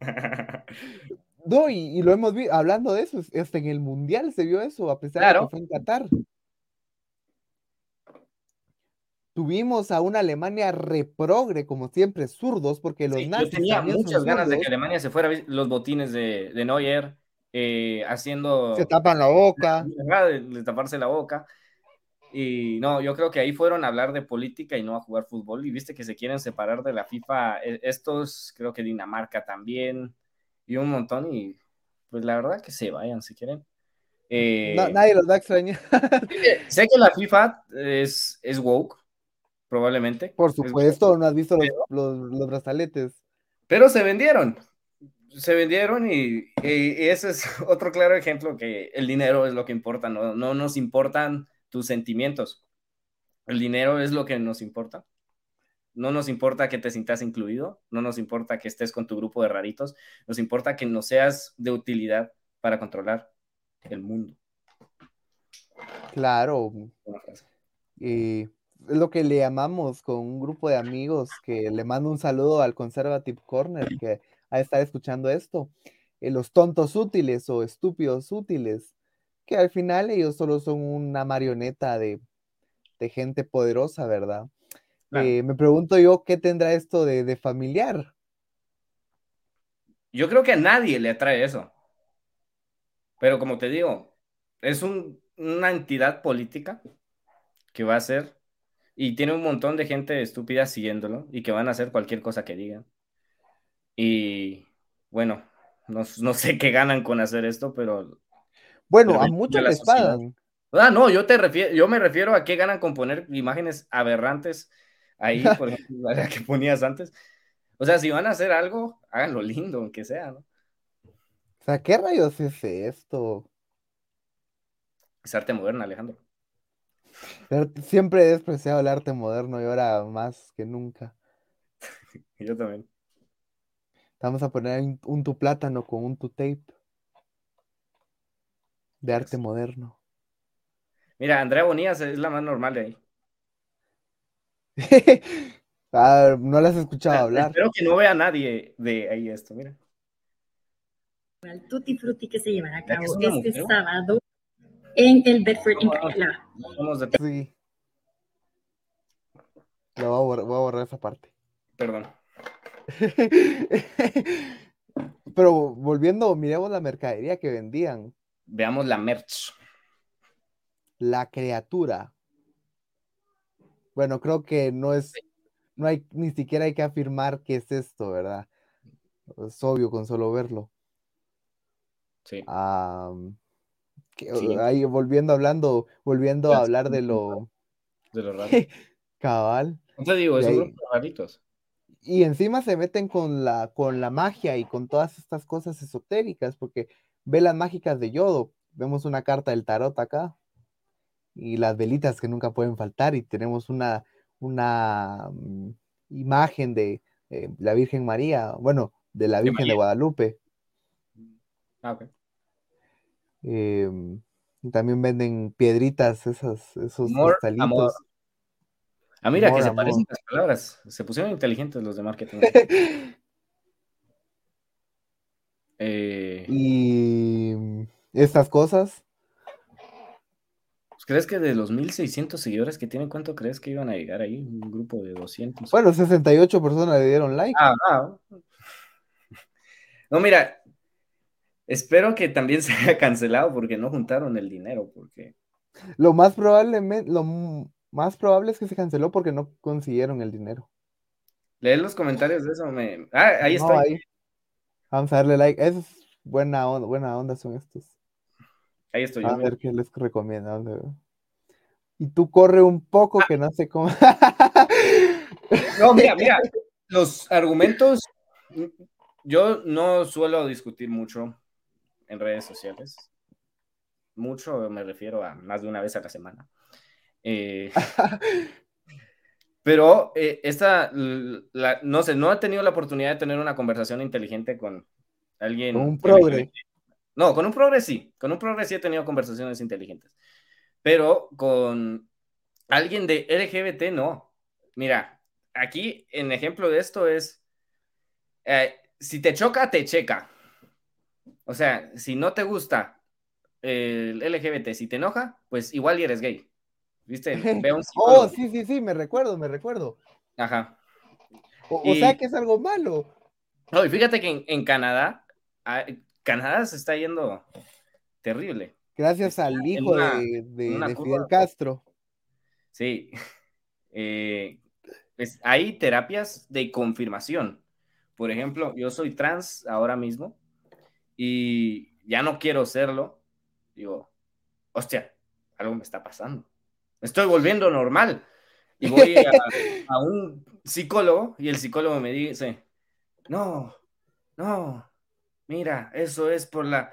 Speaker 4: (laughs) No, y, y lo hemos visto, hablando de eso, es- hasta en el Mundial se vio eso, a pesar de
Speaker 5: Claro.
Speaker 4: que fue en Qatar. Tuvimos a una Alemania reprogre, como siempre, zurdos, porque los
Speaker 5: Sí, yo
Speaker 4: nazis
Speaker 5: tenía
Speaker 4: también son
Speaker 5: muchas ganas de que
Speaker 4: zurdos,
Speaker 5: Alemania se fuera. Los botines de, de Neuer eh, haciendo.
Speaker 4: se tapan la boca. (laughs)
Speaker 5: De, de taparse la boca. Y no, yo creo que ahí fueron a hablar de política y no a jugar fútbol. Y viste que se quieren separar de la FIFA. eh, Estos, creo que Dinamarca también. Y un montón. Y pues la verdad que se vayan si quieren. Eh,
Speaker 4: Na- nadie los va a extrañar. (laughs)
Speaker 5: sé que la FIFA es, es woke, probablemente.
Speaker 4: Por
Speaker 5: Es
Speaker 4: supuesto, no has visto los, los, los brazaletes.
Speaker 5: Pero se vendieron. Se vendieron y, y- y ese es (laughs) otro claro ejemplo que el dinero es lo que importa, no, no nos importan tus sentimientos. El dinero es lo que nos importa. No nos importa que te sientas incluido, no nos importa que estés con tu grupo de raritos, nos importa que no seas de utilidad para controlar el mundo.
Speaker 4: Claro, y es lo que le llamamos con un grupo de amigos que le mando un saludo al Conservative Corner que ha estar escuchando esto. eh, los tontos útiles o estúpidos útiles, que al final ellos solo son una marioneta de, de gente poderosa, ¿verdad?
Speaker 5: Claro.
Speaker 4: Eh, me pregunto yo, ¿qué tendrá esto de, de familiar?
Speaker 5: Yo creo que a nadie le atrae eso. Pero como te digo, es un- una entidad política que va a ser y tiene un montón de gente estúpida siguiéndolo y que van a hacer cualquier cosa que digan. Y bueno, no, no sé qué ganan con hacer esto, pero...
Speaker 4: Bueno,
Speaker 5: pero
Speaker 4: a muchos les pagan.
Speaker 5: Ah, no, yo te refiero, yo me refiero a qué ganan con poner imágenes aberrantes ahí, (laughs) por ejemplo, la que ponías antes. O sea, si van a hacer algo, háganlo lindo, aunque sea, ¿no?
Speaker 4: O sea, ¿qué rayos es esto?
Speaker 5: Es arte moderna, Alejandro.
Speaker 4: Pero siempre he despreciado el arte moderno y ahora más que nunca. (laughs)
Speaker 5: Yo también.
Speaker 4: Vamos a poner un, un tu plátano con un tu tape de arte moderno.
Speaker 5: Mira, Andrea Bonías es la más normal de ahí. (laughs)
Speaker 4: Ah, no las has escuchado hablar.
Speaker 5: Espero que no vea a nadie de ahí esto, mira.
Speaker 6: al Tutti Frutti que se llevará a
Speaker 5: ¿Ya que
Speaker 6: cabo este
Speaker 5: mujer?
Speaker 6: sábado en el Bedford en
Speaker 5: de...
Speaker 4: Sí. Lo voy a borrar, voy a borrar esa parte.
Speaker 5: Perdón. (laughs)
Speaker 4: Pero volviendo, miremos la mercadería que vendían.
Speaker 5: Veamos la merch.
Speaker 4: La criatura. Bueno, creo que no es, no hay, ni siquiera hay que afirmar qué es esto, ¿verdad? Es obvio con solo verlo.
Speaker 5: Sí.
Speaker 4: Ah, que-
Speaker 5: Sí.
Speaker 4: ahí volviendo hablando, volviendo a hablar de lo (laughs)
Speaker 5: De lo raro. (laughs)
Speaker 4: cabal.
Speaker 5: No te digo, es
Speaker 4: De
Speaker 5: un
Speaker 4: ahí-
Speaker 5: grupo de raritos.
Speaker 4: Y encima se meten con la, con la magia y con todas estas cosas esotéricas, porque velas mágicas de yodo. Vemos una carta del tarot acá. Y las velitas que nunca pueden faltar. Y tenemos una, una mm, imagen de eh, la Virgen María, bueno, de la Virgen de. Guadalupe.
Speaker 5: Ah, ok.
Speaker 4: Em, también venden piedritas, esas, esos
Speaker 5: Amor,
Speaker 4: cristalitos.
Speaker 5: amor. Ah, mira,
Speaker 4: Amor,
Speaker 5: que se parecen las palabras. Se pusieron inteligentes los de marketing. (laughs) Eh,
Speaker 4: Y mm, estas cosas.
Speaker 5: ¿Crees que de los 1600 seguidores que tienen, cuánto crees que iban a llegar ahí? Un grupo de 200.
Speaker 4: Bueno, 68 personas le dieron like.
Speaker 5: Ah, ah. No, mira, espero que también (laughs) se haya cancelado porque no juntaron el dinero, porque...
Speaker 4: Lo más probablemente, lo más probable es que se canceló porque no consiguieron el dinero.
Speaker 5: Leer los comentarios de eso, me... Ah, ahí
Speaker 4: No,
Speaker 5: está.
Speaker 4: ahí. Vamos a darle like. Es buena onda, buena onda son estos.
Speaker 5: Ahí estoy
Speaker 4: A ver qué les recomienda. Y tú corre un poco que no sé cómo. (laughs)
Speaker 5: No, mira, mira, (laughs) los argumentos, yo no suelo discutir mucho en redes sociales. Mucho me refiero a más de una vez a la semana. Eh, pero eh, esta, la- no sé, no he tenido la oportunidad de tener una conversación inteligente con alguien.
Speaker 4: Un progre.
Speaker 5: No, con un progre sí, con un progre sí he tenido conversaciones inteligentes. Pero con alguien de LGBT no. Mira, aquí en ejemplo de esto es, eh, si te choca, te checa. O sea, si no te gusta el LGBT, si te enoja, pues igual y eres gay. ¿Viste? (laughs) Ve a un
Speaker 4: Oh, sí, sí, sí, me recuerdo, me recuerdo.
Speaker 5: Ajá.
Speaker 4: O, o
Speaker 5: Y-
Speaker 4: sea que es algo malo.
Speaker 5: No, y fíjate que en, en Canadá, ah, Canadá se está yendo terrible.
Speaker 4: Gracias al hijo
Speaker 5: una-
Speaker 4: de, de-. Fidel Castro.
Speaker 5: Sí. (laughs) Eh, pues hay terapias de confirmación. Por ejemplo, yo soy trans ahora mismo y ya no quiero serlo. Digo, hostia, algo me está pasando. Me estoy volviendo normal. Y voy a, (laughs) a un psicólogo y el psicólogo me dice, no, no, mira, eso es por la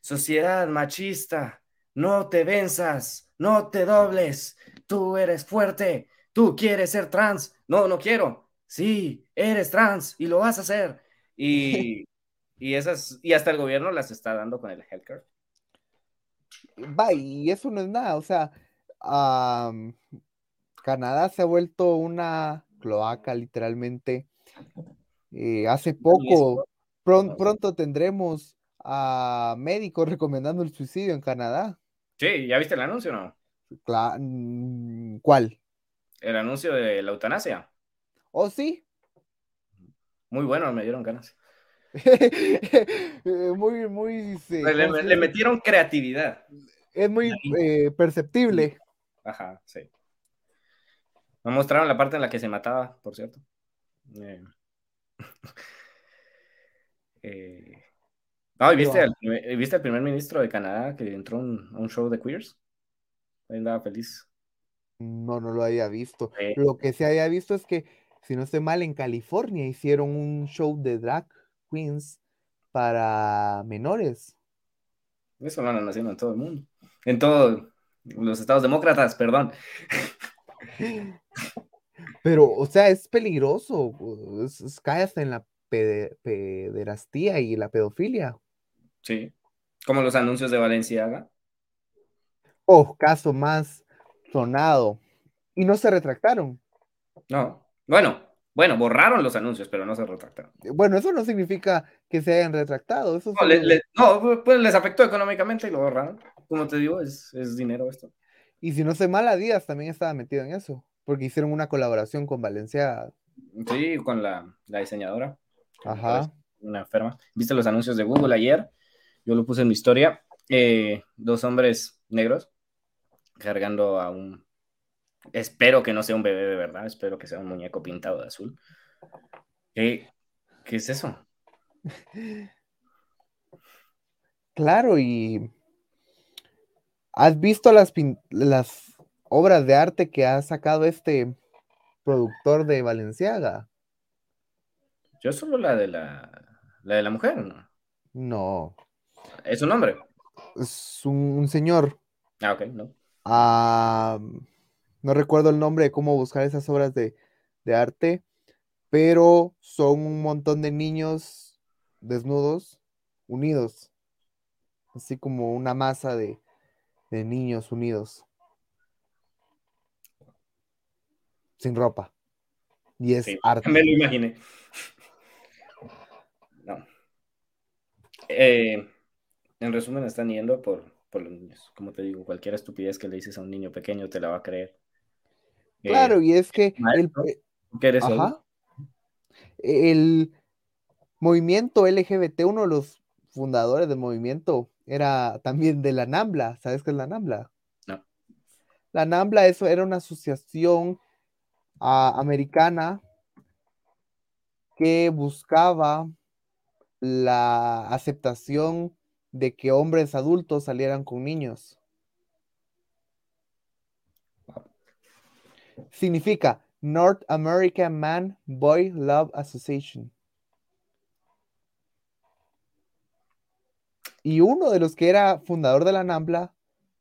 Speaker 5: sociedad machista. No te venzas, no te dobles. Tú eres fuerte, tú quieres ser trans. No, no quiero. Sí, eres trans y lo vas a hacer. Y, (laughs) y esas, y hasta el gobierno las está dando con el healthcare.
Speaker 4: Va, y eso no es nada. O sea, Canadá se ha vuelto una cloaca, literalmente. Eh, hace poco, pron- pronto tendremos a médicos recomendando el suicidio en Canadá.
Speaker 5: Sí, ¿ya viste el anuncio o no?
Speaker 4: Cla- ¿Cuál?
Speaker 5: El anuncio de la eutanasia.
Speaker 4: ¿Oh, sí?
Speaker 5: Muy bueno, me dieron ganas. (laughs)
Speaker 4: Muy, muy. sí,
Speaker 5: Le,
Speaker 4: ¿cómo se
Speaker 5: le metieron creatividad.
Speaker 4: Es muy eh, perceptible.
Speaker 5: Ajá, sí. Me mostraron la parte en la que se mataba, por cierto. Eh, (laughs) eh, No, ¿y viste, al primer- ¿viste al primer ministro de Canadá que entró a un, show de queers? Ahí andaba feliz.
Speaker 4: No, no lo había visto. Lo que se había visto es que, si no estoy mal, en California hicieron un show de drag queens para menores.
Speaker 5: Eso lo andan haciendo en todo el mundo. En todos los estados demócratas, perdón. (laughs)
Speaker 4: Pero, o sea, es peligroso. Es, es- cae hasta en la pederastía y la pedofilia.
Speaker 5: Sí. Como los anuncios de Valenciaga.
Speaker 4: Oh, caso más sonado. Y no se retractaron.
Speaker 5: No. Bueno, bueno, borraron los anuncios, pero no se retractaron.
Speaker 4: Bueno, eso no significa que se hayan retractado. Eso
Speaker 5: No, le-
Speaker 4: solo-
Speaker 5: le- no, pues les afectó económicamente y lo borraron. Como te digo, es, es dinero esto.
Speaker 4: Y si no sé mal, Adidas también estaba metido en eso. Porque hicieron una colaboración con Valencia.
Speaker 5: Sí, con la, la diseñadora.
Speaker 4: Ajá.
Speaker 5: Una enferma. ¿Viste los anuncios de Google ayer? Yo lo puse en mi historia. Eh, dos hombres negros cargando a un... Espero que no sea un bebé de verdad, espero que sea un muñeco pintado de azul. ¿Qué, qué es eso? (laughs)
Speaker 4: Claro, y ¿has visto las, pin- las obras de arte que ha sacado este productor de Valenciaga?
Speaker 5: Yo solo la de la, la de la mujer, ¿no?
Speaker 4: No,
Speaker 5: ¿Es un hombre?
Speaker 4: es un, un señor.
Speaker 5: Ah, ok, no.
Speaker 4: ah, no recuerdo el nombre de cómo buscar esas obras de, de arte, pero son un montón de niños desnudos, unidos, así como una masa de, de niños unidos, sin ropa. Y es
Speaker 5: Sí,
Speaker 4: arte. (laughs)
Speaker 5: me lo imaginé. No. Eh, en resumen, están yendo por por los niños. Como te digo, cualquier estupidez que le dices a un niño pequeño te la va a creer.
Speaker 4: Claro,
Speaker 5: Eh,
Speaker 4: y es que el,
Speaker 5: ¿qué eres
Speaker 4: ajá, el movimiento LGBT, uno de los fundadores del movimiento, era también de la NAMBLA. ¿Sabes qué es la NAMBLA?
Speaker 5: No.
Speaker 4: La NAMBLA eso era una asociación ah, americana que buscaba la aceptación de que hombres adultos salieran con niños. Significa North American Man Boy Love Association. Y uno de los que era fundador de la NAMBLA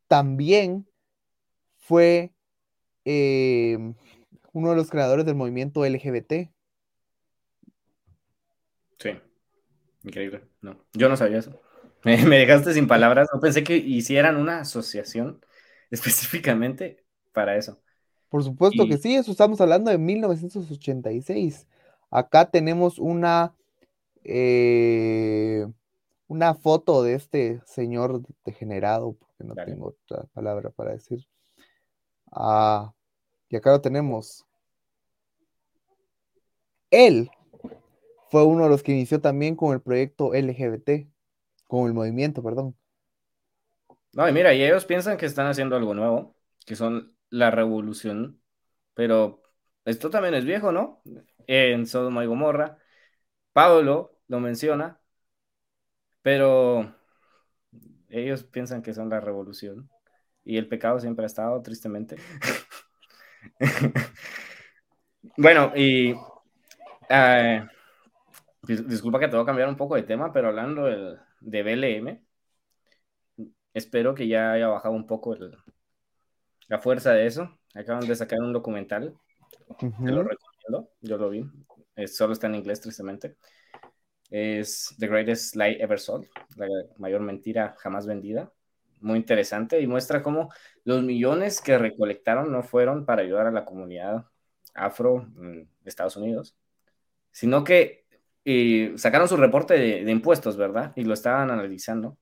Speaker 4: también fue eh, uno de los creadores del movimiento LGBT.
Speaker 5: Sí, increíble. No, yo no sabía eso. (laughs) Me, me dejaste sin palabras. No pensé que hicieran una asociación (laughs) específicamente para eso.
Speaker 4: Por supuesto
Speaker 5: Y-
Speaker 4: que sí, eso estamos hablando de 1986. Acá tenemos una, eh, una foto de este señor degenerado, porque no
Speaker 5: Dale.
Speaker 4: tengo otra palabra para decir. Ah, y acá lo tenemos. Él fue uno de los que inició también con el proyecto LGBT, con el movimiento, perdón.
Speaker 5: No, y mira, y ellos piensan que están haciendo algo nuevo, que son la revolución, pero esto también es viejo, ¿no? En Sodoma y Gomorra, Pablo lo menciona, pero ellos piensan que son la revolución y el pecado siempre ha estado, tristemente. (laughs) Bueno, y eh, disculpa que te voy a cambiar un poco de tema, pero hablando del- de BLM, espero que ya haya bajado un poco el- la fuerza de eso. Acaban de sacar un documental, te lo recomiendo, yo lo vi, Eh, solo está en inglés tristemente. Es The Greatest Lie Ever Sold, la mayor mentira jamás vendida. Muy interesante y muestra cómo los millones que recolectaron no fueron para ayudar a la comunidad afro en Estados Unidos, sino que eh, sacaron su reporte de, de impuestos, ¿verdad? Y lo estaban analizando.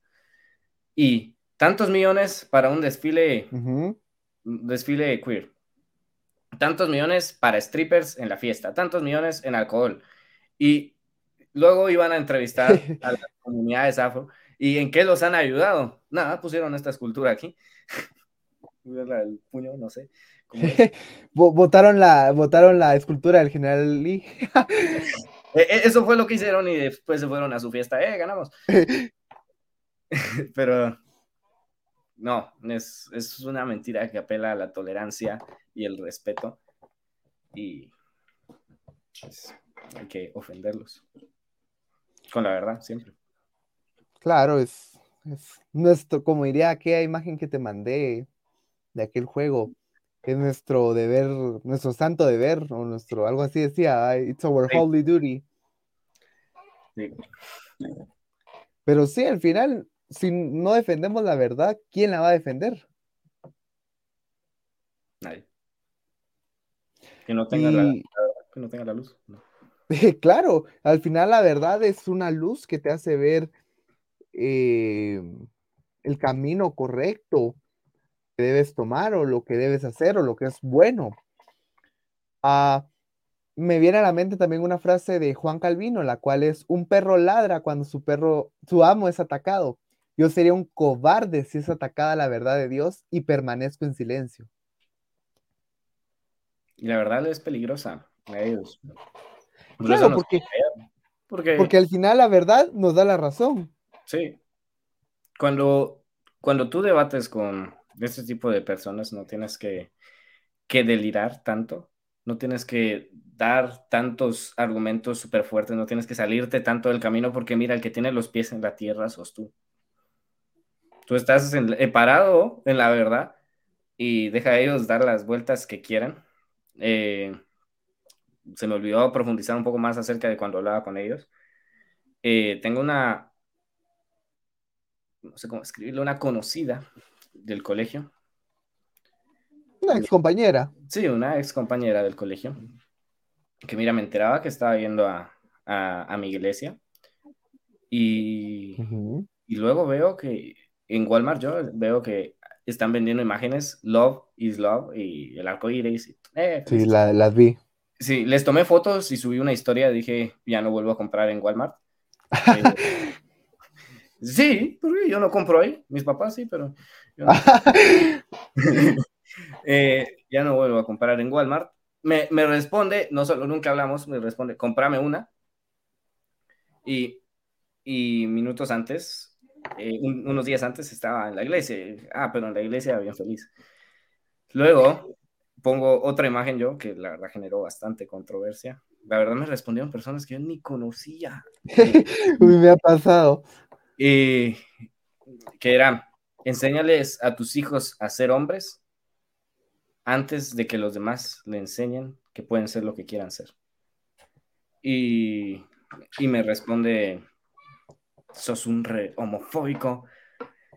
Speaker 5: Y tantos millones para un desfile,
Speaker 4: Ujú.
Speaker 5: un desfile queer. Tantos millones para strippers en la fiesta, tantos millones en alcohol. Y luego iban a entrevistar (laughs) a las comunidades afro. ¿Y en qué los han ayudado? Nada, pusieron esta escultura aquí. (laughs) El puño, no sé.
Speaker 4: Votaron (laughs) la, votaron la escultura del general Lee.
Speaker 5: Eh, eh, Eso fue lo que hicieron y después se fueron a su fiesta. ¡Eh, ganamos! (laughs) (laughs) Pero no, es, es una mentira que apela a la tolerancia y el respeto. Y pues, hay que ofenderlos. Con la verdad, siempre.
Speaker 4: Claro, es, es nuestro, como diría aquella imagen que te mandé de aquel juego, es nuestro deber, nuestro santo deber, o nuestro, algo así decía, "Ah, it's our holy duty.
Speaker 5: Sí.
Speaker 4: Pero sí, al final, si no defendemos la verdad, ¿quién la va a defender?
Speaker 5: Nadie. Que no tenga, la, que no tenga la luz. no. (laughs)
Speaker 4: claro, al final la verdad es una luz que te hace ver eh, el camino correcto que debes tomar o lo que debes hacer o lo que es bueno. Ah, me viene a la mente también una frase de Juan Calvino, la cual es, un perro ladra cuando su perro, su amo es atacado. Yo sería un cobarde si es atacada la verdad de Dios y permanezco en silencio.
Speaker 5: Y la verdad es peligrosa a ellos. Por
Speaker 4: Claro, porque,
Speaker 5: porque,
Speaker 4: porque al final la verdad nos da la razón.
Speaker 5: sí. Cuando, cuando tú debates con este tipo de personas, no tienes que, que delirar tanto, no tienes que dar tantos argumentos súper fuertes, no tienes que salirte tanto del camino, porque mira, el que tiene los pies en la tierra sos tú. Tú estás en- eh, parado en la verdad y deja a ellos dar las vueltas que quieran. Eh, se me olvidó profundizar un poco más acerca de cuando hablaba con ellos. Eh, tengo una, no sé cómo escribirlo, una conocida del colegio.
Speaker 4: Una ex compañera.
Speaker 5: Sí, una ex compañera del colegio. Que mira, me enteraba que estaba yendo a, a, a mi iglesia. Y, y luego veo que en Walmart yo veo que están vendiendo imágenes Love is Love y el arco iris. Eh,
Speaker 4: sí, la, las vi.
Speaker 5: Sí, les tomé fotos y subí una historia. Dije, ya no vuelvo a comprar en Walmart. (laughs) Eh, sí, porque yo no compro ahí. Mis papás sí, pero. No. (laughs) (laughs) eh, ya no vuelvo a comprar en Walmart. Me, me, responde, no solo nunca hablamos, me responde, comprame una. Y, y minutos antes, eh, un, unos días antes, estaba en la iglesia. Ah, pero en la iglesia bien feliz. Luego pongo otra imagen yo, que la verdad generó bastante controversia. La verdad me respondieron personas que yo ni conocía. (laughs)
Speaker 4: Uy, me ha pasado.
Speaker 5: Y que era, enséñales a tus hijos a ser hombres antes de que los demás le enseñen que pueden ser lo que quieran ser. Y, y me responde, sos un re homofóbico.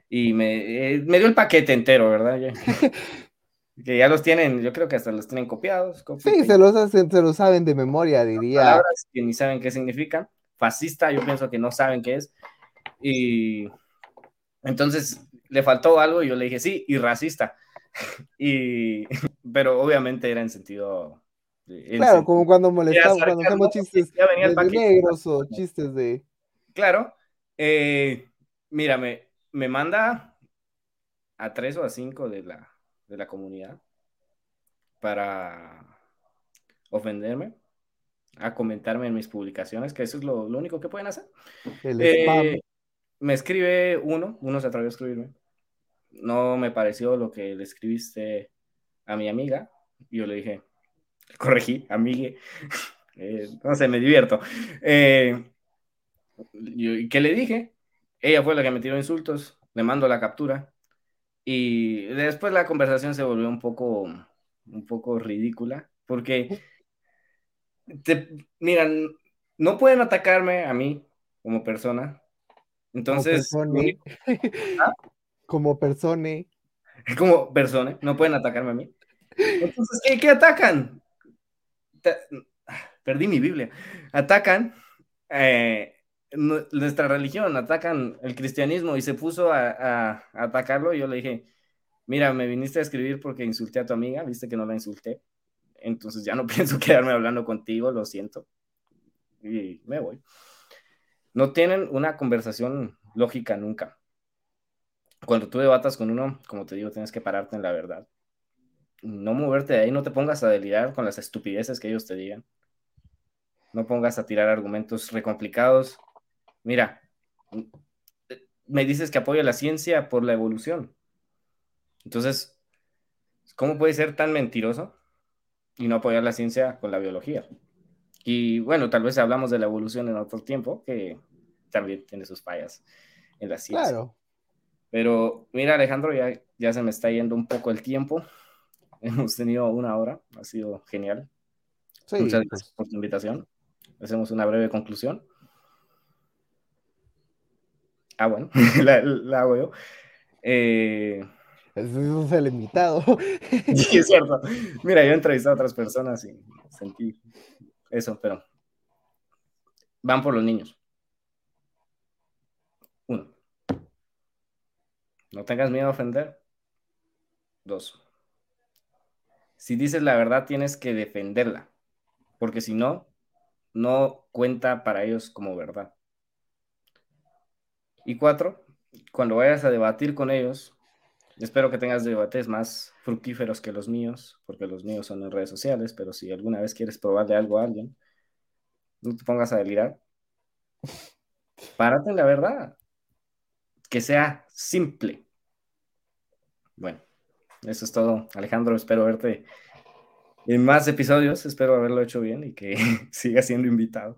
Speaker 5: Y me, eh, me dio el paquete entero, ¿verdad? (laughs) que ya los tienen, yo creo que hasta los tienen copiados.
Speaker 4: Sí, se los, hacen, se los saben de memoria, diría.
Speaker 5: Palabras que ni saben qué significan. Fascista, yo pienso que no saben qué es. Y entonces le faltó algo y yo le dije, sí, y racista. (laughs) y, (laughs) pero obviamente era en sentido...
Speaker 4: En claro, sentido, como cuando molestamos, cuando hacemos chistes de, negros o chistes de...
Speaker 5: Claro. Eh, mira, me, me manda a tres o a cinco de la, de la comunidad para ofenderme, a comentarme en mis publicaciones, que eso es lo, lo único que pueden hacer. Eh, me escribe uno, uno se atrevió a escribirme. No me pareció lo que le escribiste a mi amiga. Y yo le dije, (laughs) corregí, amigue. (laughs) Eh, no sé, me divierto. Eh, ¿Y qué le dije? Ella fue la que me tiró insultos, le mando la captura. Y después la conversación se volvió un poco, un poco ridícula, porque, te, miran, no pueden atacarme a mí como persona. Entonces,
Speaker 4: como persona, ¿Ah? Como persona, (laughs)
Speaker 5: como persona, no pueden atacarme a mí. Entonces, ¿qué, atacan? Perdí mi Biblia. Atacan eh, nuestra religión, atacan el cristianismo y se puso a, atacarlo. Yo le dije, mira, me viniste a escribir porque insulté a tu amiga, viste que no la insulté. Entonces ya no (laughs) pienso quedarme hablando contigo, lo siento. Y me voy. No tienen una conversación lógica nunca. Cuando tú debatas con uno, como te digo, tienes que pararte en la verdad. No moverte de ahí, no te pongas a delirar con las estupideces que ellos te digan. No pongas a tirar argumentos recomplicados mira, me dices que apoya la ciencia por la evolución. Entonces, ¿cómo puede ser tan mentiroso y no apoyar la ciencia con la biología? Y bueno, tal vez hablamos de la evolución en otro tiempo, que también tiene sus fallas en la ciencia. Claro. Pero mira, Alejandro, ya, ya se me está yendo un poco el tiempo. (laughs) Hemos tenido una hora, ha sido genial. Sí, Muchas gracias pues. por tu invitación. Hacemos una breve conclusión. Ah, bueno, (laughs) la, la, hago yo. Eh...
Speaker 4: Eso es el invitado. (laughs)
Speaker 5: Sí, es cierto. Mira, yo he entrevistado a otras personas y sentí eso, pero van por los niños. Uno. No tengas miedo a ofender. Dos. Si dices la verdad, tienes que defenderla, porque si no, no cuenta para ellos como verdad. Y cuatro, cuando vayas a debatir con ellos, espero que tengas debates más fructíferos que los míos, porque los míos son en redes sociales, pero si alguna vez quieres probarle algo a alguien, no te pongas a delirar. (laughs) Párate en la verdad. Que sea simple. Bueno, eso es todo. Alejandro, espero verte en más episodios. Espero haberlo hecho bien y que (laughs) siga siendo invitado.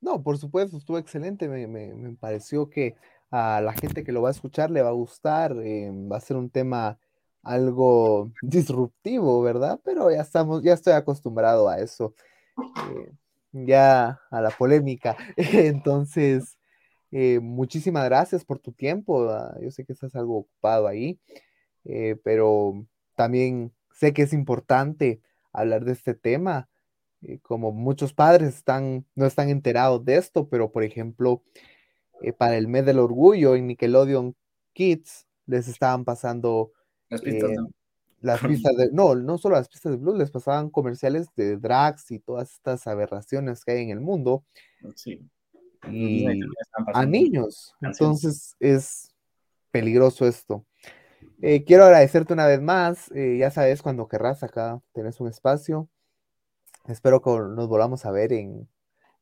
Speaker 4: No, por supuesto, estuvo excelente. Me, me, me, pareció que a la gente que lo va a escuchar le va a gustar. Eh, va a ser un tema algo (laughs) disruptivo, ¿verdad? Pero ya estamos, ya estoy acostumbrado a eso. Eh, ya a la polémica. (laughs) Entonces, eh, muchísimas gracias por tu tiempo. Ah, yo sé que estás algo ocupado ahí, eh, pero también sé que es importante hablar de este tema eh, como muchos padres están, no están enterados de esto, pero por ejemplo, eh, para el mes del orgullo en Nickelodeon kids les estaban pasando
Speaker 5: Las pistas, ¿no?
Speaker 4: las pistas de, no, no solo las pistas de blues, les pasaban comerciales de drags y todas estas aberraciones que hay en el mundo
Speaker 5: Sí.
Speaker 4: Y a niños. Entonces es peligroso esto. Eh, quiero agradecerte una vez más. eh, ya sabes, cuando querrás acá tenés un espacio. Espero que nos volvamos a ver en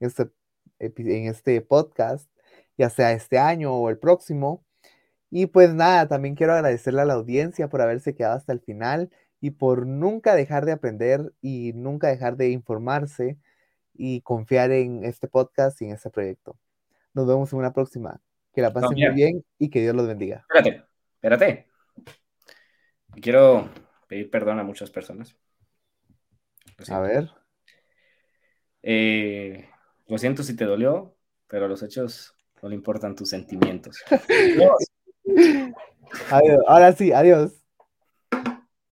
Speaker 4: este, en este podcast, ya sea este año o el próximo. Y pues nada, también quiero agradecerle a la audiencia por haberse quedado hasta el final y por nunca dejar de aprender y nunca dejar de informarse y confiar en este podcast y en este proyecto. Nos vemos en una próxima. Que la pasen muy bien y que Dios los bendiga.
Speaker 5: Espérate, espérate. Quiero pedir perdón a muchas personas.
Speaker 4: A ver.
Speaker 5: Eh, lo siento si te dolió, pero a los hechos no le importan tus sentimientos. (laughs)
Speaker 4: Adiós. Ahora sí, adiós.